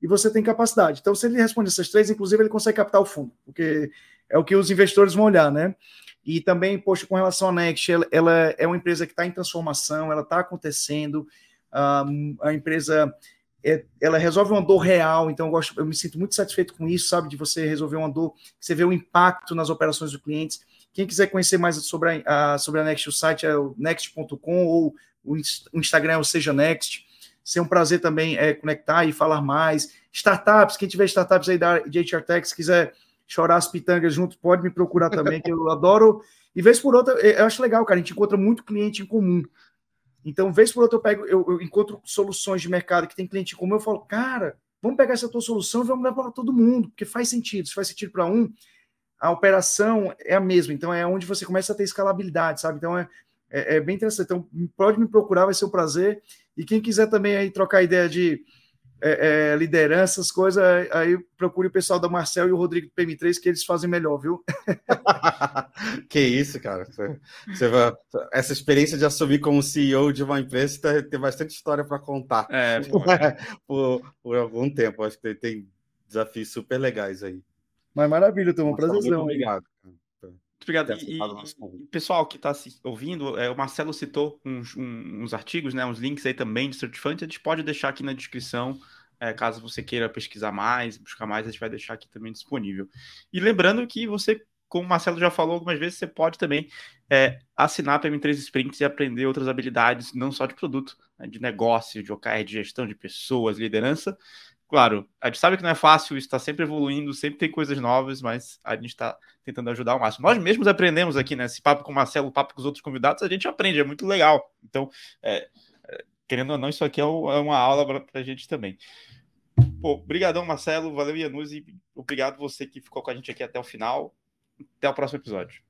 e você tem capacidade. Então, se ele responde essas três, inclusive, ele consegue captar o fundo, porque é o que os investidores vão olhar, né? E também, poxa, com relação à Next, ela, ela é uma empresa que está em transformação, ela está acontecendo, um, a empresa é, ela resolve uma dor real, então eu, gosto, eu me sinto muito satisfeito com isso, sabe? De você resolver uma dor, você vê o impacto nas operações dos clientes. Quem quiser conhecer mais sobre a, sobre a Next, o site é o next.com ou o, o Instagram é o Seja Next. Ser um prazer também é conectar e falar mais. Startups, quem tiver startups aí da, de HR Tech, se quiser chorar as pitangas junto, pode me procurar também, que eu adoro. E vez por outra, eu acho legal, cara, a gente encontra muito cliente em comum. Então, vez por outra, eu pego, eu, eu encontro soluções de mercado que tem cliente em comum, eu falo, cara, vamos pegar essa tua solução e vamos levar para todo mundo, porque faz sentido. Se faz sentido para um, a operação é a mesma. Então, é onde você começa a ter escalabilidade, sabe? Então, é, é, é bem interessante. Então, pode me procurar, vai ser um prazer. E quem quiser também aí trocar ideia de é, é, liderança, essas coisas, aí procure o pessoal da Marcel e o Rodrigo do PM3, que eles fazem melhor, viu? que isso, cara. Você vai, essa experiência de assumir como CEO de uma empresa tem, tem bastante história para contar. É, por, por, algum tempo. Acho que tem desafios super legais aí. Mas maravilha, Tom, um prazerzão. Obrigado. Muito obrigado. E, e pessoal que está ouvindo, é, o Marcelo citou uns, uns, artigos, né, uns links aí também de Certifante, a gente pode deixar aqui na descrição é, caso você queira pesquisar mais, buscar mais, a gente vai deixar aqui também disponível. E lembrando que você, como o Marcelo já falou algumas vezes, você pode também é, assinar para M3 Sprints e aprender outras habilidades, não só de produto, né, de negócio, de OKR, de gestão de pessoas, liderança. Claro, a gente sabe que não é fácil, está sempre evoluindo, sempre tem coisas novas, mas a gente está tentando ajudar ao máximo. Nós mesmos aprendemos aqui, né? Esse papo com o Marcelo, o papo com os outros convidados, a gente aprende, é muito legal. Então, é, é querendo ou não, isso aqui é, é uma aula para a gente também. Pô, obrigadão, Marcelo. Valeu, Ianus. E obrigado você que ficou com a gente aqui até o final. Até o próximo episódio.